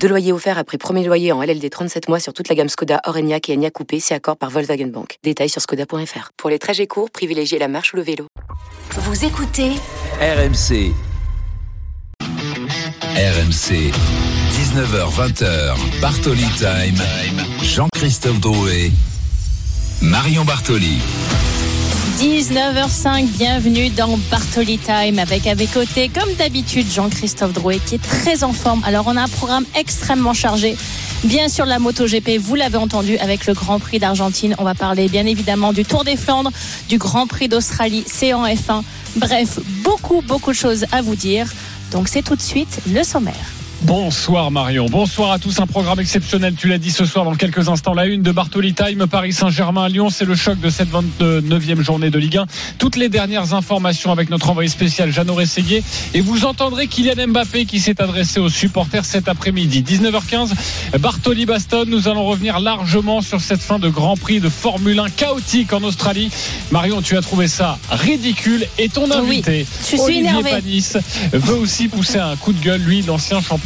Deux loyers offerts après premier loyer en LLD 37 mois sur toute la gamme Skoda, Orenia et Enya Coupé, c'est accord par Volkswagen Bank. Détails sur skoda.fr. Pour les trajets courts, privilégiez la marche ou le vélo. Vous écoutez RMC. RMC. 19h20h. Bartoli Time. Jean-Christophe Drouet. Marion Bartoli. 19h05, bienvenue dans Bartoli Time avec à mes côtés, comme d'habitude, Jean-Christophe Drouet qui est très en forme. Alors, on a un programme extrêmement chargé. Bien sûr, la MotoGP, vous l'avez entendu avec le Grand Prix d'Argentine. On va parler bien évidemment du Tour des Flandres, du Grand Prix d'Australie, c'est en F1. Bref, beaucoup, beaucoup de choses à vous dire. Donc, c'est tout de suite le sommaire. Bonsoir Marion, bonsoir à tous. Un programme exceptionnel, tu l'as dit ce soir dans quelques instants. La une de Bartoli Time, Paris Saint-Germain, Lyon, c'est le choc de cette 29e journée de Ligue 1. Toutes les dernières informations avec notre envoyé spécial Jeannot Rességuier. Et vous entendrez Kylian Mbappé qui s'est adressé aux supporters cet après-midi. 19h15, Bartoli Baston. Nous allons revenir largement sur cette fin de Grand Prix de Formule 1 chaotique en Australie. Marion, tu as trouvé ça ridicule et ton invité, oui, Olivier Panis, veut aussi pousser un coup de gueule, lui, l'ancien champion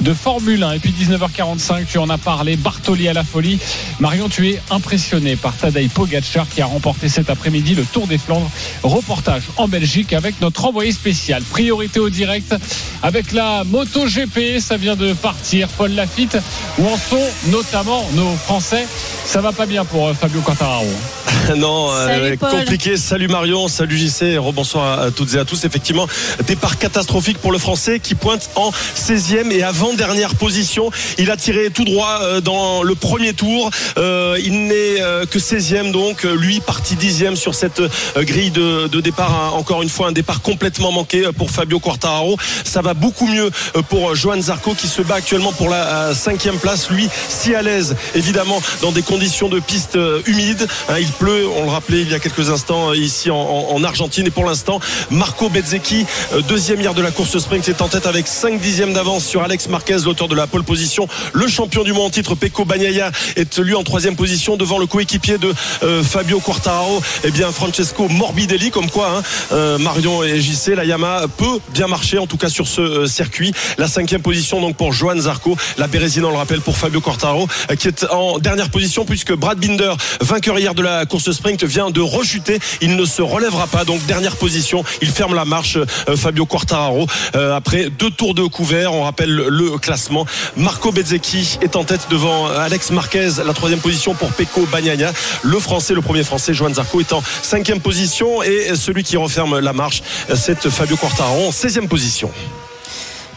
de Formule 1. Et puis 19h45, tu en as parlé, Bartoli à la folie. Marion, tu es impressionné par Tadej Pogacar qui a remporté cet après-midi le Tour des Flandres. Reportage en Belgique avec notre envoyé spécial. Priorité au direct avec la MotoGP. Ça vient de partir. Paul Lafitte, où en sont notamment nos Français. Ça va pas bien pour euh, Fabio Quartararo. non, Salut, Paul. compliqué. Salut Marion, salut JC, rebonsoir à toutes et à tous. Effectivement, départ catastrophique pour le Français qui pointe en 16e et avant-dernière position. Il a tiré tout droit euh, dans le premier tour. Euh, il n'est euh, que 16e donc. Lui parti 10e sur cette grille de, départ. Encore une fois, un départ complètement manqué pour Fabio Quartararo. Ça va beaucoup mieux pour Johan Zarco qui se bat actuellement pour la cinquième place. Lui, si à l'aise, évidemment, dans des conditions de piste humides. Hein, il pleut, on le rappelait il y a quelques instants ici en, en- en Argentine. Et pour l'instant, Marco Bezzecchi, deuxième hier de la course sprint, est en tête avec 5 dixièmes d'avance sur Alex Marquez, l'auteur de la pole position. Le champion du monde en titre, Pecco Bagnaia, est lui en troisième position devant le coéquipier de euh, Fabio Quartararo, eh bien Francesco Morbidelli, comme quoi hein, euh, Marion et JC, la Yamaha peut bien marcher, en tout cas sur ce euh, circuit. La cinquième position donc pour Johan Zarco, la Bérésine, on le rappelle, pour Fabio Quartararo, qui est en dernière position puisque Brad Binder, vainqueur hier de la course sprint, vient de rechuter. Il ne se relèvera pas, donc dernière position. Il ferme la marche, Fabio Quartararo, après deux tours de couvert. On rappelle le, classement. Marco Bezzecchi est en tête devant Alex Marquez, la troisième position pour Pecco Bagnaia. Le français, le premier français, Johan Zarco, est en cinquième position et celui qui referme la marche, c'est Fabio Quartararo en 16e position.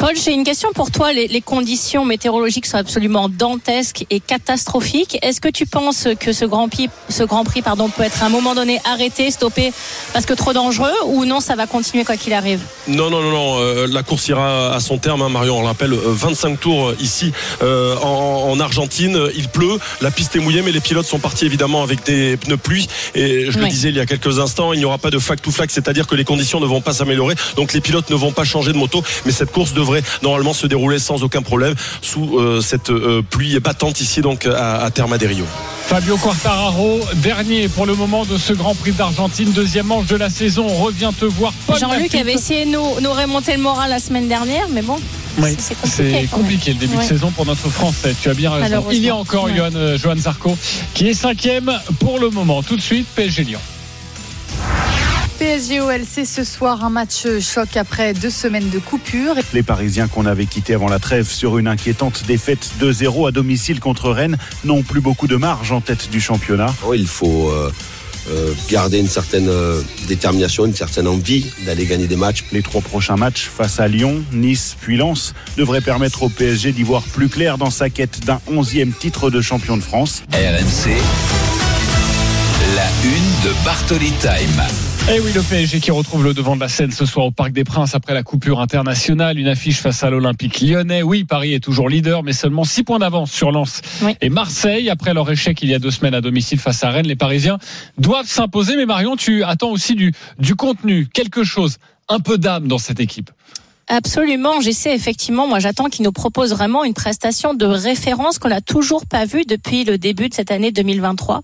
Paul, j'ai une question pour toi. Les, les conditions météorologiques sont absolument dantesques et catastrophiques. Est-ce que tu penses que ce Grand Prix, ce Grand Prix pardon, peut être à un moment donné arrêté, stoppé parce que trop dangereux ou non, ça va continuer quoi qu'il arrive? Non, non, non, non. euh, la course ira à son terme, hein, Marion. On le rappelle, euh, 25 tours euh, ici euh, en, en Argentine. Il pleut, la piste est mouillée, mais les pilotes sont partis évidemment avec des pneus pluie. Et je le disais il y a quelques instants, il n'y aura pas de flag to flag, c'est-à-dire que les conditions ne vont pas s'améliorer. Donc les pilotes ne vont pas changer de moto, mais cette course devrait normalement se dérouler sans aucun problème sous euh, cette euh, pluie battante ici donc à, à Terma de Rio. Fabio Quartararo, dernier pour le moment de ce Grand Prix d'Argentine, deuxième manche de la saison. On revient te voir. Paul Jean-Luc avait essayé de nous, nous remonter le moral la semaine dernière, mais bon, Oui, c'est compliqué. compliqué le début Ouais. de saison pour notre Français. Tu as bien raison. Il y a encore Ouais. Johan, euh, Johan Zarco qui est cinquième pour le moment. Tout de suite, PSG Lyon. PSG OLC ce soir, un match choc après deux semaines de coupure. Les Parisiens qu'on avait quittés avant la trêve sur une inquiétante défaite 2-0 à domicile contre Rennes n'ont plus beaucoup de marge en tête du championnat. Oh, Il faut euh, euh, garder une certaine euh, détermination, une certaine envie d'aller gagner des matchs. Les trois prochains matchs face à Lyon, Nice puis Lens devraient permettre au PSG d'y voir plus clair dans sa quête d'un 11e titre de champion de France. RMC. La une de Bartoli Time. Et Eh oui, le PSG qui retrouve le devant de la scène ce soir au Parc des Princes après la coupure internationale. Une affiche face à l'Olympique lyonnais. Oui, Paris est toujours leader, mais seulement 6 points d'avance sur Lens Oui. et Marseille. Après leur échec il y a deux semaines à domicile face à Rennes, les Parisiens doivent s'imposer. Mais Marion, tu attends aussi du, du contenu, quelque chose, un peu d'âme dans cette équipe. Absolument, j'essaie effectivement. Moi, j'attends qu'il nous propose vraiment une prestation de référence qu'on n'a toujours pas vue depuis le début de cette année 2023.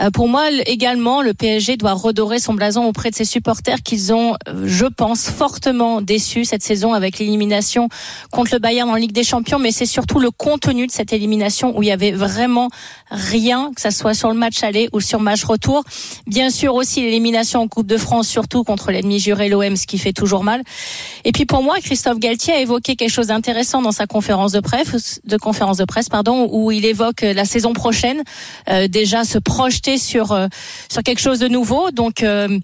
Euh, pour moi, également, le PSG doit redorer son blason auprès de ses supporters qu'ils ont, euh, je pense, fortement déçus cette saison avec l'élimination contre le Bayern en Ligue des Champions. Mais c'est surtout le contenu de cette élimination où il y avait vraiment rien, que ça soit sur le match aller ou sur le match retour. Bien sûr aussi l'élimination en Coupe de France, surtout contre l'ennemi juré l'OM, ce qui fait toujours mal. Et puis pour moi, Christophe Galtier a évoqué quelque chose d'intéressant dans sa conférence de presse, de conférence de presse, pardon, où il évoque euh, la saison prochaine, euh, déjà se projeter sur euh, sur quelque chose de nouveau. Donc euh,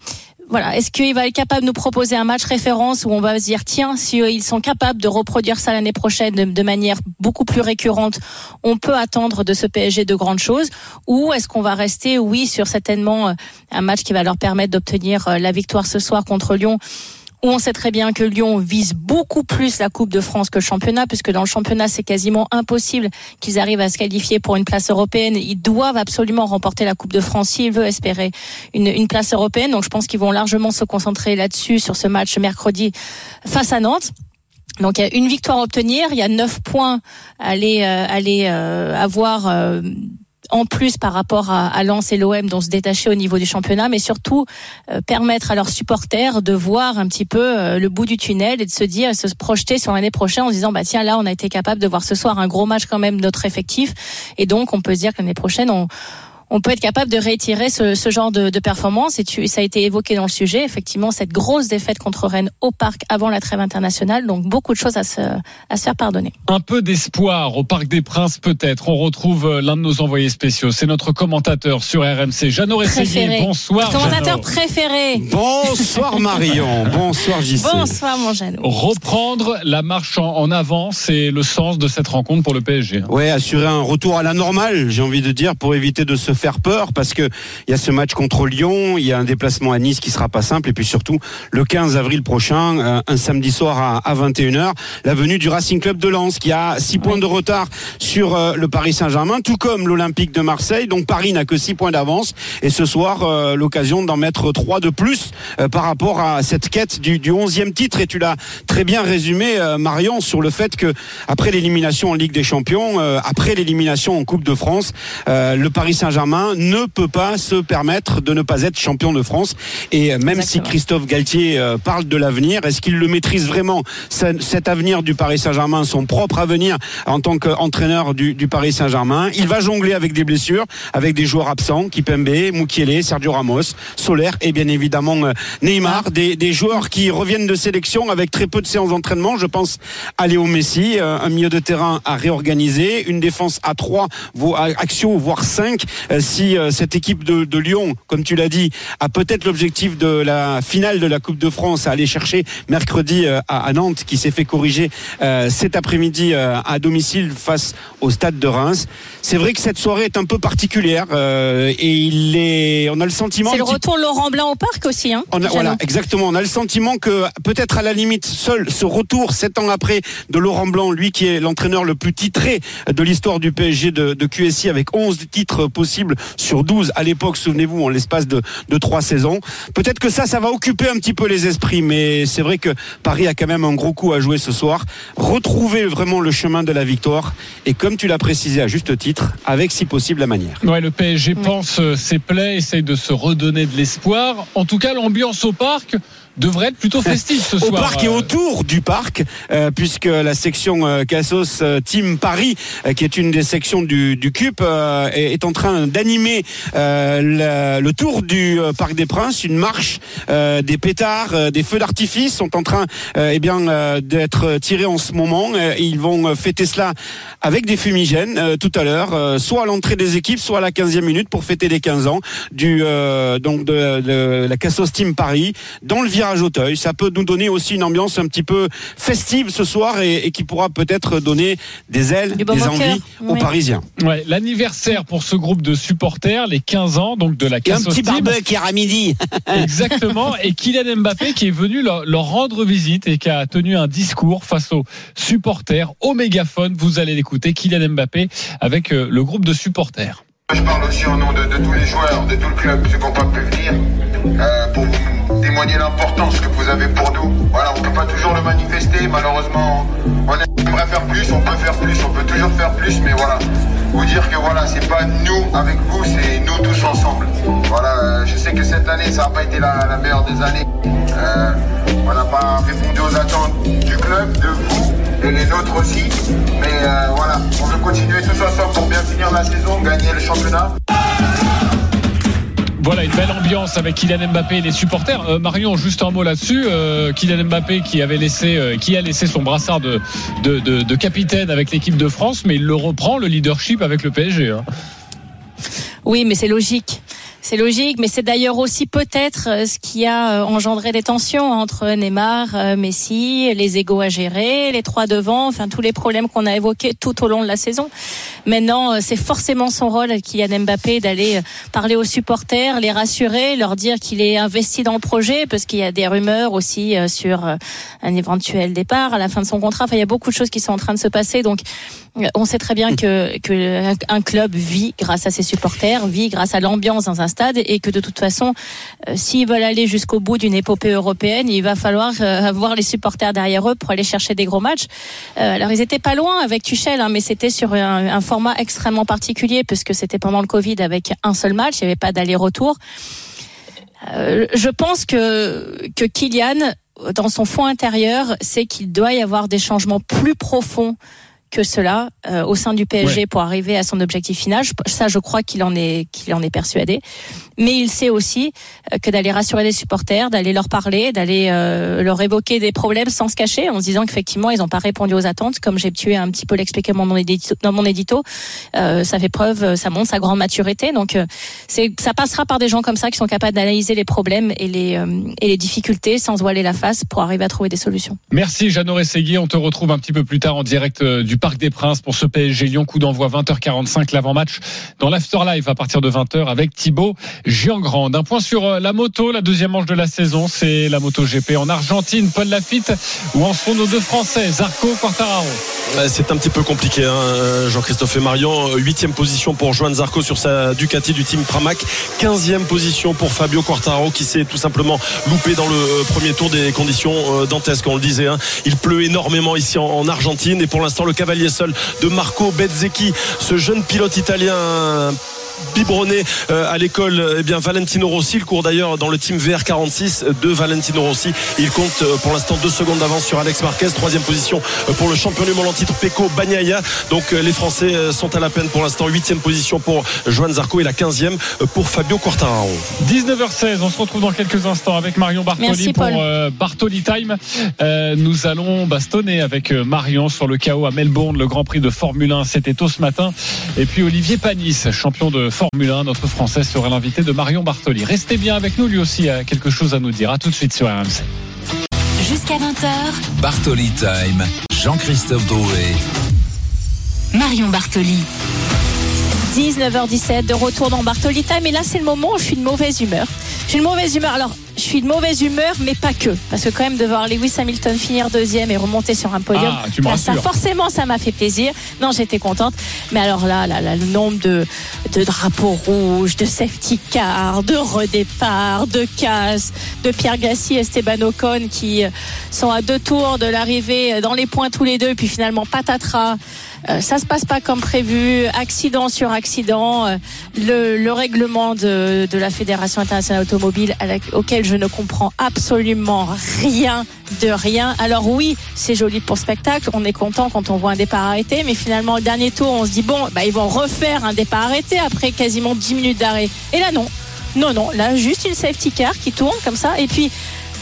voilà, est-ce qu'il va être capable de nous proposer un match référence où on va se dire tiens, si euh, ils sont capables de reproduire ça l'année prochaine de, manière beaucoup plus récurrente, on peut attendre de ce PSG de grandes choses? Ou est-ce qu'on va rester oui sur certainement euh, un match qui va leur permettre d'obtenir la victoire ce soir contre Lyon où on sait très bien que Lyon vise beaucoup plus la Coupe de France que le championnat, puisque dans le championnat, c'est quasiment impossible qu'ils arrivent à se qualifier pour une place européenne. Ils doivent absolument remporter la Coupe de France s'ils veulent espérer une, place européenne. Donc je pense qu'ils vont largement se concentrer là-dessus, sur ce match mercredi face à Nantes. Donc il y a une victoire à obtenir, il y a neuf points à aller, euh, euh, avoir euh, en plus par rapport à, à Lens et l'OM dont se détacher au niveau du championnat, mais surtout euh, permettre à leurs supporters de voir un petit peu euh, le bout du tunnel et de se dire, se projeter sur l'année prochaine en disant bah tiens là on a été capable de voir ce soir un gros match quand même de notre effectif. Et donc on peut se dire que l'année prochaine on on peut être capable de réitérer ce, ce genre de, de performance. Et tu, ça a été évoqué dans le sujet, effectivement, cette grosse défaite contre Rennes au parc avant la trêve internationale. Donc beaucoup de choses à se, à se faire pardonner. Un peu d'espoir au Parc des Princes peut-être. On retrouve euh, l'un de nos envoyés spéciaux. C'est notre commentateur sur RMC, Jeannot Rességui. Préféré. Bonsoir. Commentateur Jeannot. préféré. Bonsoir Marion, bonsoir JC. Bonsoir mon Jeannot. Reprendre la marche en, en avant, c'est le sens de cette rencontre pour le PSG. hein. Ouais, assurer un retour à la normale, j'ai envie de dire, pour éviter de se faire peur, parce que il y a ce match contre Lyon, il y a un déplacement à Nice qui sera pas simple, et puis surtout le 15 avril prochain, euh, un samedi soir à, à 21h, la venue du Racing Club de Lens, qui a 6 points de retard sur euh, le Paris Saint-Germain, tout comme l'Olympique de Marseille. Donc Paris n'a que 6 points d'avance, et ce soir euh, l'occasion d'en mettre 3 de plus par rapport à cette quête du, du 11e titre. Et tu l'as très bien résumé, Marion, sur le fait que après l'élimination en Ligue des Champions, après l'élimination en Coupe de France, le Paris Saint-Germain ne peut pas se permettre de ne pas être champion de France. Et même Exactement. si Christophe Galtier euh, parle de l'avenir, est-ce qu'il le maîtrise vraiment ce- cet avenir du Paris Saint-Germain, son propre avenir en tant qu'entraîneur du, du Paris Saint-Germain? Il va jongler avec des blessures, avec des joueurs absents, Kipembe, Mukiele, Sergio Ramos, Solaire et bien évidemment euh, Neymar, des, des joueurs qui reviennent de sélection avec très peu de séances d'entraînement. Je pense à Léo Messi, euh, un milieu de terrain à réorganiser, une défense à 3 axiaux, voire 5. Si euh, cette équipe de, de Lyon, comme tu l'as dit, a peut-être l'objectif de la finale de la Coupe de France à aller chercher mercredi euh, à, à Nantes, qui s'est fait corriger euh, cet après-midi à domicile face au stade de Reims. C'est vrai que cette soirée est un peu particulière et il est, on a le sentiment C'est le retour Laurent Blanc au parc aussi, hein on a, Jeannot voilà, exactement. On a le sentiment que peut-être à la limite, seul ce retour, sept ans après, de Laurent Blanc, lui qui est l'entraîneur le plus titré de l'histoire du PSG de, de QSI, avec 11 titres possibles sur 12 à l'époque, souvenez-vous, en l'espace de, de trois saisons. Peut-être que ça, ça va occuper un petit peu les esprits, mais c'est vrai que Paris a quand même un gros coup à jouer ce soir. Retrouver vraiment le chemin de la victoire, et comme tu l'as précisé à juste titre, avec si possible la manière. Le PSG pense euh, ses plaies, essaye de se redonner de l'espoir. En tout cas, l'ambiance au parc devrait être plutôt festive ce au soir. parc et Euh, autour du parc, euh, puisque la section euh, Cassos euh, Team Paris, euh, qui est une des sections du, du CUP, est, est en train d'animer le, le tour du Parc des Princes, une marche, des pétards, des feux d'artifice sont en train eh bien d'être tirés en ce moment. Ils vont fêter cela avec des fumigènes tout à l'heure, soit à l'entrée des équipes, soit à la 15e minute pour fêter les 15 ans du donc de, de la Cassos Team Paris dans le tirage au teuil. Ça peut nous donner aussi une ambiance un petit peu festive ce soir et, et qui pourra peut-être donner des ailes, bon des moqueur, envies aux oui. Parisiens. Ouais, l'anniversaire pour ce groupe de supporters, les 15 ans donc de la un casse au petit barbecue hier à midi. Exactement. Et Kylian Mbappé qui est venu leur, leur rendre visite et qui a tenu un discours face aux supporters au mégaphone. Vous allez l'écouter, Kylian Mbappé avec euh, le groupe de supporters. Je parle aussi au nom de, de tous les joueurs, de tout le club, ceux qui n'ont pas pu venir, euh, témoigner l'importance que vous avez pour nous. Voilà, on peut pas toujours le manifester, malheureusement, on aimerait faire plus, on peut faire plus, on peut toujours faire plus, mais voilà, vous dire que voilà, c'est pas nous avec vous, c'est nous tous ensemble. Voilà, euh, je sais que cette année, ça n'a pas été la, la meilleure des années. Euh, on n'a pas répondu aux attentes du club, de vous et les nôtres aussi. Mais euh, voilà, on veut continuer tous ensemble pour bien finir la saison, gagner le championnat. Voilà une belle ambiance avec Kylian Mbappé et les supporters. Euh, Marion, juste un mot là-dessus. Euh, Kylian Mbappé qui avait laissé, euh, qui a laissé son brassard de, capitaine avec l'équipe de France, mais il le reprend le leadership avec le PSG. hein. Oui, mais c'est logique. C'est logique, mais c'est d'ailleurs aussi peut-être euh, ce qui a euh, engendré des tensions entre Neymar, euh, Messi, les égaux à gérer, les trois devant, enfin tous les problèmes qu'on a évoqués tout au long de la saison. Maintenant, c'est forcément son rôle, Kylian Mbappé, d'aller parler aux supporters, les rassurer, leur dire qu'il est investi dans le projet, parce qu'il y a des rumeurs aussi sur un éventuel départ à la fin de son contrat. Enfin, il y a beaucoup de choses qui sont en train de se passer, donc on sait très bien que, que un- club vit grâce à ses supporters, vit grâce à l'ambiance dans un stade et que de toute façon, euh, s'ils veulent aller jusqu'au bout d'une épopée européenne, il va falloir euh, avoir les supporters derrière eux pour aller chercher des gros matchs. Euh, alors ils étaient pas loin avec Tuchel, hein, mais c'était sur un, format extrêmement particulier puisque c'était pendant le Covid avec un seul match, il n'y avait pas d'aller-retour. Je pense que que Kylian, dans son fond intérieur, sait qu'il doit y avoir des changements plus profonds que cela euh, au sein du PSG Ouais. pour arriver à son objectif final. Je- Ça, je crois qu'il en est qu'il en est persuadé. Mais il sait aussi euh, que d'aller rassurer les supporters, d'aller leur parler, d'aller euh, leur évoquer des problèmes sans se cacher, en se disant qu'effectivement ils n'ont pas répondu aux attentes, comme j'ai pu un petit peu l'expliquer dans mon édito. Dans mon édito. Euh, ça fait preuve, ça montre sa grande maturité. Donc euh, c'est ça passera par des gens comme ça qui sont capables d'analyser les problèmes et les euh, et les difficultés sans se voiler la face pour arriver à trouver des solutions. Merci Jeannot Rességui. On te retrouve un petit peu plus tard en direct du Parc des Princes pour ce PSG Lyon. Coup d'envoi 20h45 l'avant-match dans l'Afterlife à partir de 20h avec Thibaut Giangrande. Un point sur euh, la moto. La deuxième manche de la saison, c'est la moto GP en Argentine. Paul Lafitte, où en sont nos deux Français, Zarco, Quartararo. C'est un petit peu compliqué, hein, Jean-Christophe et Marion. Huitième position pour Joan Zarco sur sa Ducati du team Pramac. Quinzième position pour Fabio Quartararo qui s'est tout simplement loupé dans le euh, premier tour des conditions euh, dantesques, on le disait. hein. Il pleut énormément ici en Argentine et pour l'instant le cavalier seul de Marco Bezzecchi, ce jeune pilote italien biberonné euh, à l'école eh bien Valentino Rossi. Il court d'ailleurs dans le team VR46 de Valentino Rossi. Il compte euh, pour l'instant deux secondes d'avance sur Alex Marquez. Troisième position euh, pour le champion du monde en titre Pecco Bagnaia donc euh, les Français euh, sont à la peine pour l'instant. Huitième position pour Joan Zarco et la quinzième euh, pour Fabio Quartararo. 19h16, on se retrouve dans quelques instants avec Marion Bartoli Merci, pour euh, Bartoli Time. Euh, nous allons bastonner avec euh, Marion sur le chaos à Melbourne, le Grand Prix de Formule 1, c'était tôt ce matin. Et puis Olivier Panis, champion de Formule 1, notre Français sera l'invité de Marion Bartoli. Restez bien avec nous, lui aussi a quelque chose à nous dire. À tout de suite sur RMC. Jusqu'à 20h, Bartoli Time, Jean-Christophe Drouet. Marion Bartoli. 19h17 de retour dans Bartolita, mais là c'est le moment où je suis de mauvaise humeur. J'ai une mauvaise humeur. Alors, je suis de mauvaise humeur, mais pas que. Parce que quand même de voir Lewis Hamilton finir deuxième et remonter sur un podium, Ah, tu me là, ça forcément ça m'a fait plaisir. Non, j'étais contente. Mais alors là, là, là, le nombre de, de drapeaux rouges, de safety car, de redépart, de casse, de Pierre Gassi et Esteban Ocon qui euh, sont à deux tours de l'arrivée euh, dans les points tous les deux, puis finalement patatras. Euh, ça se passe pas comme prévu, accident sur accident. Euh, le, le règlement de, de la Fédération internationale automobile auquel je ne comprends absolument rien de rien. Alors oui, c'est joli pour spectacle, on est content quand on voit un départ arrêté, mais finalement le dernier tour, on se dit bon, bah, ils vont refaire un départ arrêté après quasiment 10 minutes d'arrêt. Et là non, non, non, là juste une safety car qui tourne comme ça, et puis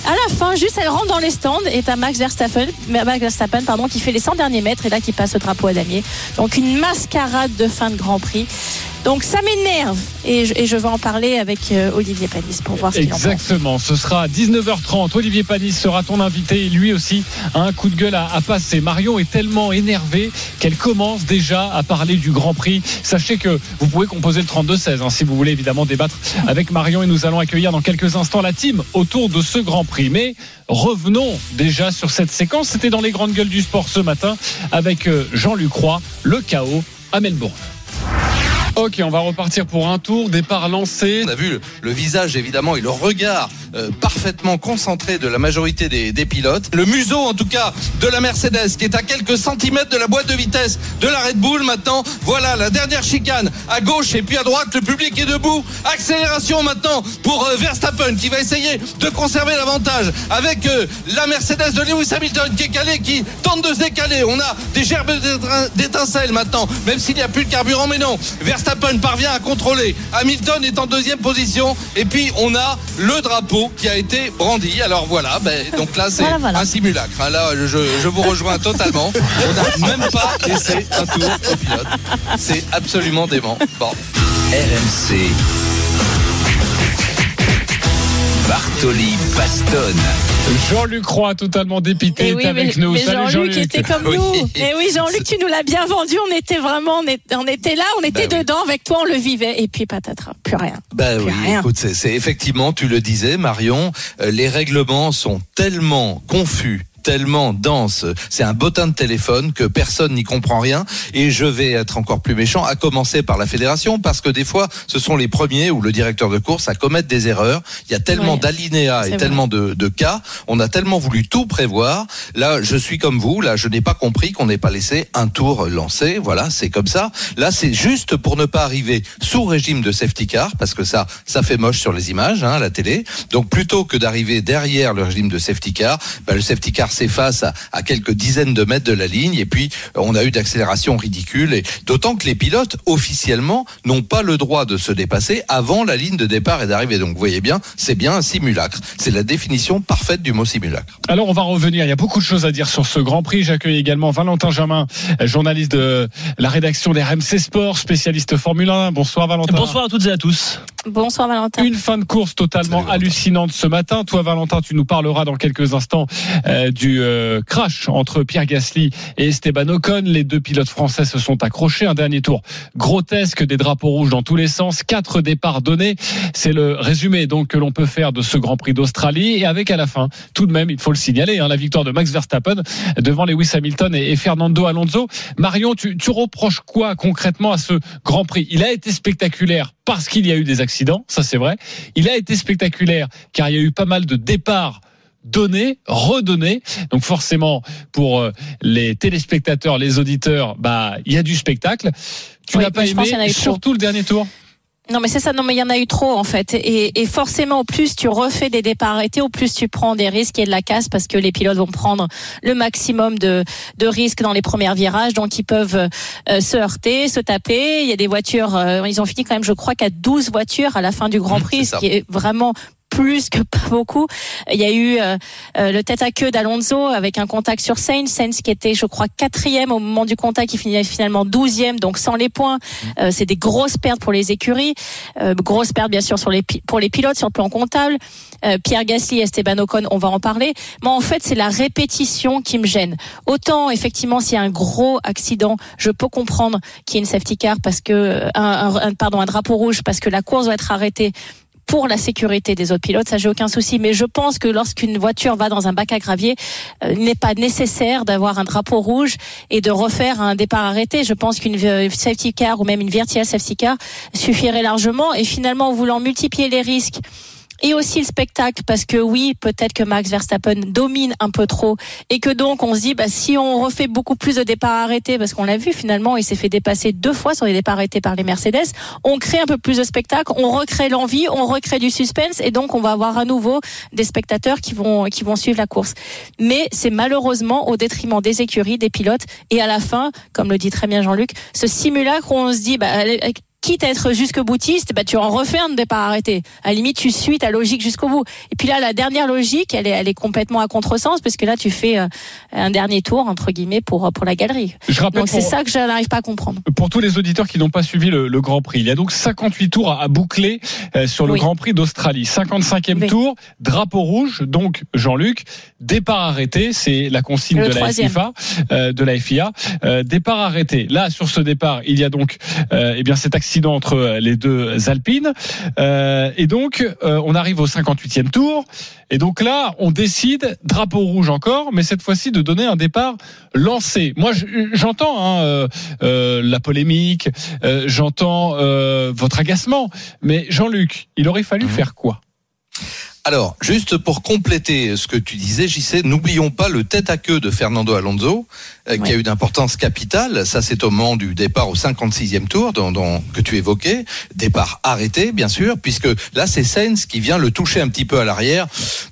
à la fin, juste elle rentre dans les stands et t'as Max Verstappen, Max Verstappen qui fait les 100 derniers mètres et là qui passe le drapeau à damier. Donc une mascarade de fin de Grand Prix. Donc ça m'énerve et je, vais en parler avec euh, Olivier Panis pour voir ce qu'il en pense. Exactement, ce sera à 19h30. Olivier Panis sera ton invité et lui aussi a un coup de gueule à, à passer. Marion est tellement énervée qu'elle commence déjà à parler du Grand Prix. Sachez que vous pouvez composer le 32-16 hein, si vous voulez évidemment débattre avec Marion et nous allons accueillir dans quelques instants la team autour de ce Grand Prix. Mais revenons déjà sur cette séquence. C'était dans les grandes gueules du sport ce matin avec euh, Jean-Luc Roy, le chaos à Melbourne. Ok, on va repartir pour un tour. Départ lancé. On a vu le, visage évidemment et le regard euh, parfaitement concentré de la majorité des, pilotes. Le museau en tout cas de la Mercedes qui est à quelques centimètres de la boîte de vitesse de la Red Bull. Maintenant, voilà la dernière chicane à gauche et puis à droite. Le public est debout. Accélération maintenant pour euh, Verstappen qui va essayer de conserver l'avantage avec euh, la Mercedes de Lewis Hamilton qui est calé, qui tente de se décaler. On a des gerbes d'étin- d'étincelles maintenant, même s'il n'y a plus de carburant, mais non. Verstappen parvient à contrôler. Hamilton est en deuxième position. Et puis on a le drapeau qui a été brandi. Alors voilà, ben, donc là c'est Voilà, voilà. un simulacre. hein. Là je, je vous rejoins totalement. On n'a même pas laissé un tour au pilote. C'est absolument dément. Bon. RMC. Bartoli Bastonne. Jean-Luc Roy, totalement dépité, Et est oui, avec mais, nous. mais Salut Jean-Luc était comme Oui. nous. Et oui, Jean-Luc, tu nous l'as bien vendu. On était vraiment, on, était là, on était Ben oui. dedans avec toi, on le vivait. Et puis patatras, plus rien. Ben Plus oui, rien. écoute, c'est c'est effectivement, tu le disais, Marion, euh, les règlements sont tellement confus tellement dense, c'est un bottin de téléphone que personne n'y comprend rien et je vais être encore plus méchant à commencer par la fédération parce que des fois ce sont les premiers ou le directeur de course à commettre des erreurs, il y a tellement Ouais. d'alinéas et vrai. tellement de, de cas, on a tellement voulu tout prévoir, là je suis comme vous, là je n'ai pas compris qu'on n'ait pas laissé un tour lancé, voilà, c'est comme ça. Là c'est juste pour ne pas arriver sous régime de safety car parce que ça ça fait moche sur les images hein, à la télé. Donc plutôt que d'arriver derrière le régime de safety car, bah, le safety car s'efface à, à quelques dizaines de mètres de la ligne et puis on a eu d'accélération ridicule et d'autant que les pilotes officiellement n'ont pas le droit de se dépasser avant la ligne de départ et d'arrivée. Donc vous voyez bien, c'est bien un simulacre. C'est la définition parfaite du mot simulacre. Alors on va revenir, il y a beaucoup de choses à dire sur ce Grand Prix. J'accueille également Valentin Jamin, journaliste de la rédaction des RMC Sport, spécialiste Formule 1. Bonsoir Valentin. Bonsoir à toutes et à tous. Bonsoir Valentin. Une fin de course totalement hallucinante ce matin. Toi Valentin, tu nous parleras dans quelques instants euh, du euh, crash entre Pierre Gasly et Esteban Ocon. Les deux pilotes français se sont accrochés. Un dernier tour grotesque, des drapeaux rouges dans tous les sens, quatre départs donnés. C'est le résumé donc que l'on peut faire de ce Grand Prix d'Australie et avec à la fin, tout de même, il faut le signaler, hein, la victoire de Max Verstappen devant Lewis Hamilton et, Fernando Alonso. Marion, tu, tu reproches quoi concrètement à ce Grand Prix? Il a été spectaculaire parce qu'il y a eu des accidents, ça c'est vrai. Il a été spectaculaire car il y a eu pas mal de départs donnés, redonnés. Donc forcément, pour euh, les téléspectateurs, les auditeurs, bah il y a du spectacle. Tu Oui, n'as pas aimé, surtout le dernier tour? Non, mais c'est ça. Non, mais il y en a eu trop en fait. Et, et forcément, au plus tu refais des départs arrêtés, au plus tu prends des risques et de la casse parce que les pilotes vont prendre le maximum de, de risques dans les premiers virages, donc ils peuvent euh, se heurter, se taper. Il y a des voitures. euh, ils ont fini quand même, je crois, qu'à 12 voitures à la fin du Grand Mmh, Prix, ce qui est vraiment plus que pas beaucoup. Il y a eu euh, euh, le tête à queue d'Alonso avec un contact sur Sainz, Sainz qui était, je crois, quatrième au moment du contact, qui finit finalement douzième, donc sans les points. Euh, c'est des grosses pertes pour les écuries, euh, grosses pertes bien sûr sur les pour les pilotes sur le plan comptable. Euh, Pierre Gasly, Esteban Ocon, on va en parler. Mais en fait, c'est la répétition qui me gêne. Autant effectivement, s'il y a un gros accident, je peux comprendre qu'il y ait une safety car parce que euh, un, un- un- pardon un drapeau rouge parce que la course doit être arrêtée pour la sécurité des autres pilotes, ça j'ai aucun souci. Mais je pense que lorsqu'une voiture va dans un bac à gravier, euh, il n'est pas nécessaire d'avoir un drapeau rouge et de refaire un départ arrêté. Je pense qu'une euh, safety car ou même une virtual safety car suffirait largement. Et finalement, en voulant multiplier les risques et aussi le spectacle parce que oui, peut-être que Max Verstappen domine un peu trop et que donc on se dit bah si on refait beaucoup plus de départs arrêtés parce qu'on l'a vu finalement, il s'est fait dépasser deux fois sur les départs arrêtés par les Mercedes, on crée un peu plus de spectacle, on recrée l'envie, on recrée du suspense et donc on va avoir à nouveau des spectateurs qui vont qui vont suivre la course. Mais c'est malheureusement au détriment des écuries, des pilotes et à la fin, comme le dit très bien Jean-Luc, ce simulacre où on se dit bah quitte à être jusque boutiste, bah, tu en refais un de départ arrêté. À la limite, tu suis ta logique jusqu'au bout. Et puis là, la dernière logique, elle est, elle est complètement à contresens parce que là, tu fais euh, un dernier tour, entre guillemets, pour, pour la galerie. Je rappelle Donc c'est ça que je n'arrive pas à comprendre. Pour tous les auditeurs qui n'ont pas suivi le, le Grand Prix, il y a donc 58 tours à, à boucler euh, sur le Oui. Grand Prix d'Australie. 55e Oui. tour, drapeau rouge, donc Jean-Luc, départ arrêté, c'est la consigne Le de la. FIFA, euh, de la FIA. Euh, départ arrêté. Là, sur ce départ, il y a donc euh, eh bien cet accident entre euh, les deux Alpines. Euh, et donc, euh, on arrive au 58e tour. Et donc là, on décide, drapeau rouge encore, mais cette fois-ci de donner un départ lancé. Moi, je- j'entends hein, euh, la polémique, j'entends votre agacement, mais Jean-Luc, il aurait fallu Mhm. faire quoi? Alors, juste pour compléter ce que tu disais, JC, n'oublions pas le tête à queue de Fernando Alonso, euh, qui a une importance capitale. Ça, c'est au moment du départ au 56e tour dont, dont- que tu évoquais. Départ arrêté, bien sûr, puisque là, c'est Sainz qui vient le toucher un petit peu à l'arrière.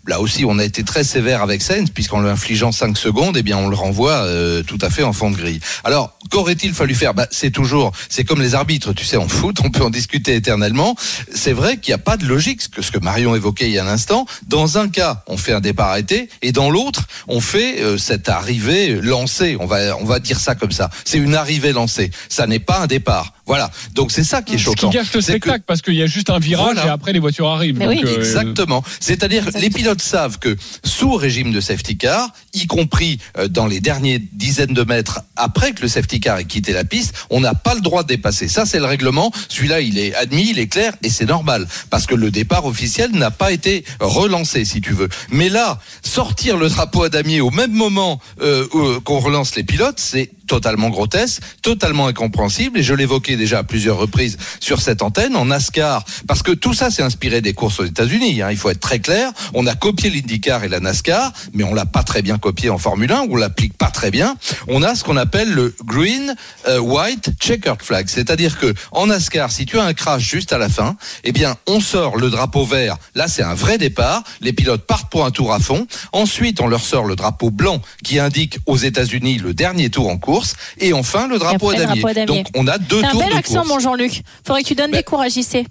Là aussi, on a été très sévère avec Sainz, puisqu'en lui infligeant 5 secondes, eh bien, on le renvoie euh, tout à fait en fond de grille. Alors, qu'aurait-il fallu faire? Bah, C'est toujours, c'est comme les arbitres, tu sais, en foot, on peut en discuter éternellement. C'est vrai qu'il n'y a pas de logique, ce que, ce que Marion évoquait il y a un instant. Dans un cas, on fait un départ arrêté, et dans l'autre, on fait euh, cette arrivée lancée. On va, on va dire ça comme ça. C'est une arrivée lancée. Ça n'est pas un départ. Voilà. Donc c'est ça qui est Ce choquant. qui gâche le que- spectacle, parce qu'il y a juste un virage Voilà. et après les voitures arrivent. Donc, oui. euh, Exactement. C'est-à-dire, les pilotes savent que sous régime de safety car, y compris euh, dans les derniers dizaines de mètres après que le safety car ait quitté la piste, on n'a pas le droit de dépasser. Ça, c'est le règlement. Celui-là, il est admis, il est clair et c'est normal parce que le départ officiel n'a pas été relancé, si tu veux. Mais là, sortir le drapeau à damier au même moment euh, où- qu'on relance les pilotes, c'est totalement grotesque, totalement incompréhensible, et je l'évoquais déjà à plusieurs reprises sur cette antenne, en NASCAR, parce que tout ça s'est inspiré des courses aux États-Unis, hein, il faut être très clair, on a copié l'IndyCar et la NASCAR, mais on l'a pas très bien copié en Formule 1, on l'applique pas très bien, on a ce qu'on appelle le green, euh, white, checkered flag, c'est-à-dire que en NASCAR, si tu as un crash juste à la fin, eh bien, on sort le drapeau vert, là c'est un vrai départ, les pilotes partent pour un tour à fond, ensuite on leur sort le drapeau blanc qui indique aux États-Unis le dernier tour en course, et enfin le drapeau, après, à, le damier. drapeau à damier. Donc on a deux T'as un tours bel de accent, course. mon Jean-Luc. Faudrait que tu donnes des cours à JC.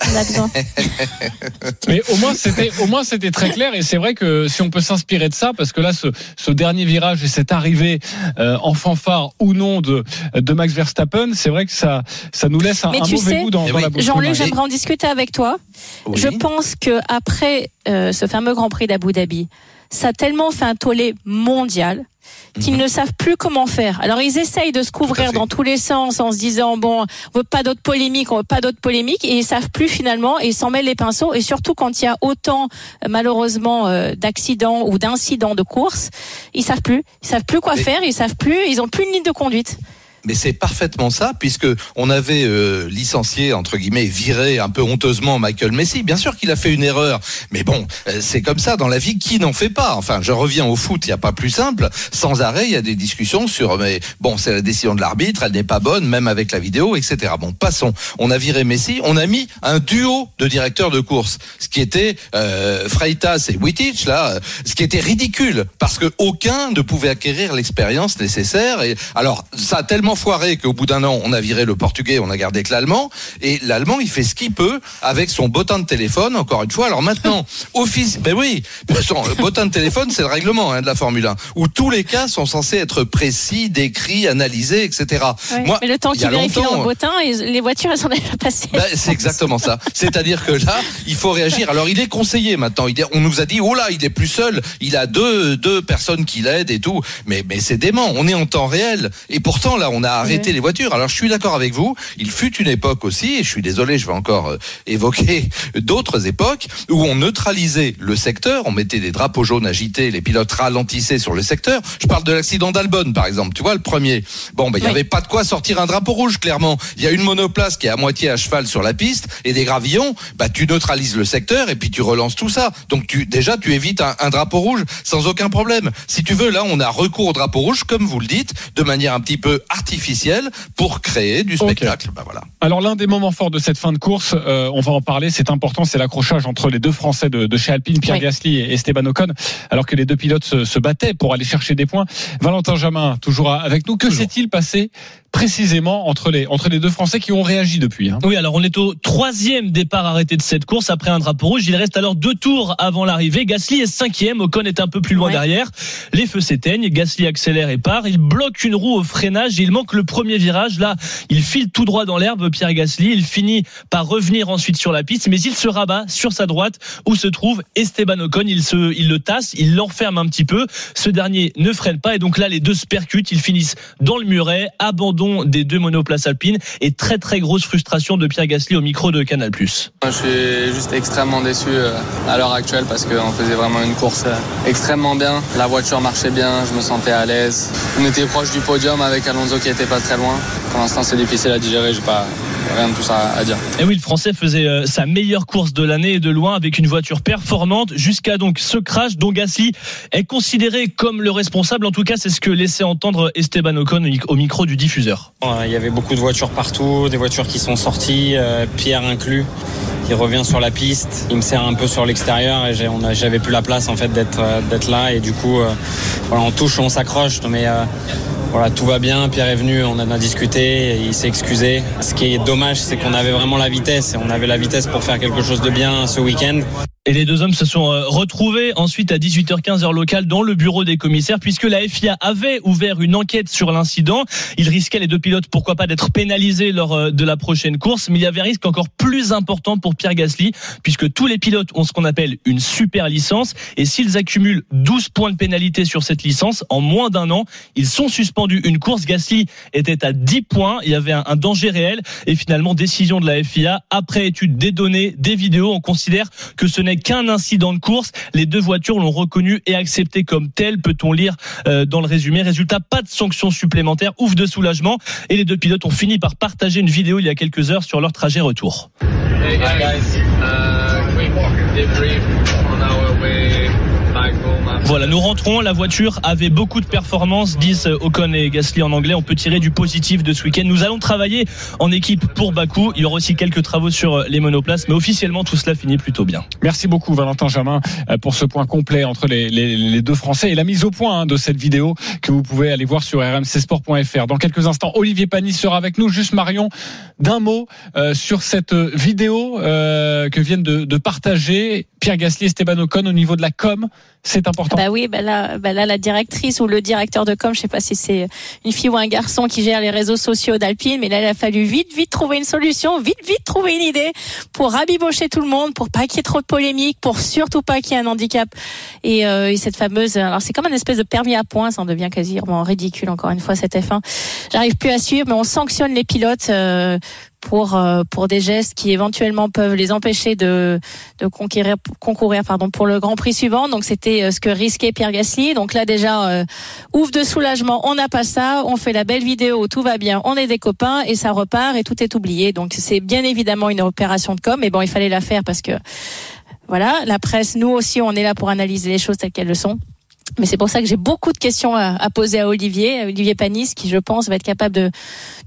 Mais au moins c'était au moins c'était très clair et c'est vrai que si on peut s'inspirer de ça parce que là ce, ce dernier virage et cette arrivée euh, en fanfare ou non de de Max Verstappen c'est vrai que ça ça nous laisse un, un mauvais sais, goût dans, Eh dans oui. la bouche. Jean-Luc, j'aimerais en discuter avec toi. Oui. Je pense que après euh, ce fameux Grand Prix d'Abu Dhabi, ça a tellement fait un tollé mondial qu'ils ne savent plus comment faire. Alors ils essayent de se Mhm. Couvrir dans tous les sens en se disant bon, on veut pas d'autres polémiques, on veut pas d'autres polémiques et ils savent plus finalement et ils s'en mêlent les pinceaux et surtout quand il y a autant euh, malheureusement euh, d'accidents ou d'incidents de course, ils savent plus, ils savent plus quoi faire, ils savent plus, ils ont plus une ligne de conduite. Mais c'est parfaitement ça, puisque on avait euh, licencié entre guillemets, viré un peu honteusement Michael Messi. Bien sûr qu'il a fait une erreur, mais bon, euh, c'est comme ça dans la vie. Qui n'en fait pas? Enfin, je reviens au foot. Il n'y a pas plus simple. Sans arrêt, il y a des discussions sur. Mais bon, c'est la décision de l'arbitre. Elle n'est pas bonne, même avec la vidéo, etc. Bon, passons. On a viré Messi. On a mis un duo de directeurs de course, ce qui était euh, Freitas et Wittich là, euh, ce qui était ridicule parce que aucun ne pouvait acquérir l'expérience nécessaire. Et alors, ça a tellement foiré qu'au bout d'un an, on a viré le portugais, on a gardé que l'allemand. Et l'allemand, il fait ce qu'il peut avec son bottin de téléphone. Encore une fois. Alors maintenant, office, ben oui, son bottin de téléphone, c'est le règlement hein, de la Formule 1, où tous les cas sont censés être précis, décrits, analysés, etc. Ouais. Moi, Mais le temps il y a qu'ils vérifient longtemps, dans le bottin, et les voitures, elles sont déjà passées. ben, c'est exactement ça. C'est-à-dire que là, il faut réagir. Alors, il est conseillé maintenant. Il est- on nous a dit, oh là, il est plus seul. Il a deux, deux personnes qui l'aident et tout. Mais, mais c'est dément. On est en temps réel. Et pourtant, là, on a arrêté les voitures. Alors, je suis d'accord avec vous. Il fut une époque aussi, et je suis désolé, je vais encore euh, évoquer d'autres époques où on neutralisait le secteur. On mettait des drapeaux jaunes agités. Les pilotes ralentissaient sur le secteur. Je parle de l'accident d'Albon, par exemple. Tu vois, le premier. Bon, ben, il n'y Oui. avait pas de quoi sortir un drapeau rouge, clairement. Il y a une monoplace qui est à moitié à cheval sur la piste et des gravillons. Bah, tu neutralises le secteur et puis tu relances tout ça. Donc, tu, déjà, tu évites un, un drapeau rouge sans aucun problème. Si tu veux, là, on a recours au drapeau rouge, comme vous le dites, de manière un petit peu artificielle pour créer du spectacle. Bah, voilà. Alors l'un des moments forts de cette fin de course, euh, on va en parler, c'est important, c'est l'accrochage entre les deux Français de, de chez Alpine, Pierre Oui. Gasly et Esteban Ocon, alors que les deux pilotes se, se battaient pour aller chercher des points. Valentin Jamin, toujours avec nous. Que s'est-il passé précisément entre les, entre les deux Français qui ont réagi depuis. hein. Oui, alors on est au troisième départ arrêté de cette course après un drapeau rouge. Il reste alors deux tours avant l'arrivée. Gasly est cinquième, Ocon est un peu plus loin Ouais. derrière. Les feux s'éteignent, Gasly accélère et part. Il bloque une roue au freinage et il manque le premier virage. Là, il file tout droit dans l'herbe, Pierre Gasly. Il finit par revenir ensuite sur la piste, mais il se rabat sur sa droite où se trouve Esteban Ocon. Il, se, il le tasse, il l'enferme un petit peu. Ce dernier ne freine pas et donc là, les deux se percutent. Ils finissent dans le muret. Abandon des deux monoplaces alpines et très très grosse frustration de Pierre Gasly au micro de Canal+. Je suis juste extrêmement déçu euh, à l'heure actuelle parce qu'on faisait vraiment une course euh, extrêmement bien. La voiture marchait bien, je me sentais à l'aise. On était proche du podium avec Alonso qui était pas très loin. Pour l'instant, c'est difficile à digérer, j'ai pas rien de tout ça à dire. Et oui, le Français faisait euh, sa meilleure course de l'année et de loin avec une voiture performante jusqu'à donc ce crash dont Gasly est considéré comme le responsable. En tout cas, c'est ce que laissait entendre Esteban Ocon au micro du diffuseur. Il y avait beaucoup de voitures partout, des voitures qui sont sorties, euh, Pierre inclus, qui revient sur la piste. Il me sert un peu sur l'extérieur et j'avais plus la place en fait d'être euh, là et du coup, euh, voilà, on touche, on s'accroche, mais voilà, tout va bien. Pierre est venu, on en a discuté, il s'est excusé. Ce qui est dommage, c'est qu'on avait vraiment la vitesse et on avait la vitesse pour faire quelque chose de bien ce week-end. Et les deux hommes se sont euh, retrouvés ensuite à 18h15 heure locale dans le bureau des commissaires puisque la FIA avait ouvert une enquête sur l'incident. Ils risquaient les deux pilotes pourquoi pas d'être pénalisés lors euh, de la prochaine course, mais il y avait un risque encore plus important pour Pierre Gasly puisque tous les pilotes ont ce qu'on appelle une super licence et s'ils accumulent 12 points de pénalité sur cette licence en moins d'un an, ils sont suspendus une course. Gasly était à 10 points, il y avait un, un danger réel et finalement décision de la FIA après étude des données, des vidéos, on considère que ce n'est qu'un incident de course. Les deux voitures l'ont reconnu et accepté comme tel, peut-on lire euh, dans le résumé. Résultat, pas de sanctions supplémentaires, ouf de soulagement. Et les deux pilotes ont fini par partager une vidéo il y a quelques heures sur leur trajet retour. Uh, Voilà, nous rentrons. La voiture avait beaucoup de performances, disent Ocon et Gasly en anglais. On peut tirer du positif de ce week-end. Nous allons travailler en équipe pour Bakou. Il y aura aussi quelques travaux sur les monoplaces, mais officiellement tout cela finit plutôt bien. Merci beaucoup Valentin Jamin euh, pour ce point complet entre les, deux Français et la mise au point hein, de cette vidéo que vous pouvez aller voir sur rmcsport.fr. Dans quelques instants, Olivier Panis sera avec nous. Juste Marion, d'un mot euh, sur cette vidéo euh, que viennent de, de partager Pierre Gasly et Esteban Ocon au niveau de la com. C'est important. Bah oui, bah là, bah là, la directrice ou le directeur de com, je sais pas si c'est une fille ou un garçon qui gère les réseaux sociaux d'Alpine, mais là, il a fallu vite, vite trouver une solution, vite, vite trouver une idée pour rabibocher tout le monde, pour pas qu'il y ait trop de polémiques, pour surtout pas qu'il y ait un handicap. Et, euh, et cette fameuse, alors c'est comme un espèce de permis à points, ça en devient quasiment ridicule encore une fois cette F1. J'arrive plus à suivre, mais on sanctionne les pilotes. euh, pour euh, pour des gestes qui éventuellement peuvent les empêcher de de conquérir concourir pardon pour le Grand Prix suivant. Donc c'était euh, ce que risquait Pierre Gasly. Donc là déjà euh, ouf de soulagement, on n'a pas ça, on fait la belle vidéo, tout va bien, on est des copains et ça repart et tout est oublié. Donc c'est bien évidemment une opération de com, mais bon il fallait la faire parce que voilà la presse, nous aussi on est là pour analyser les choses telles qu'elles le sont. Mais c'est pour ça que j'ai beaucoup de questions à, à poser à Olivier, à Olivier Panis, qui je pense va être capable de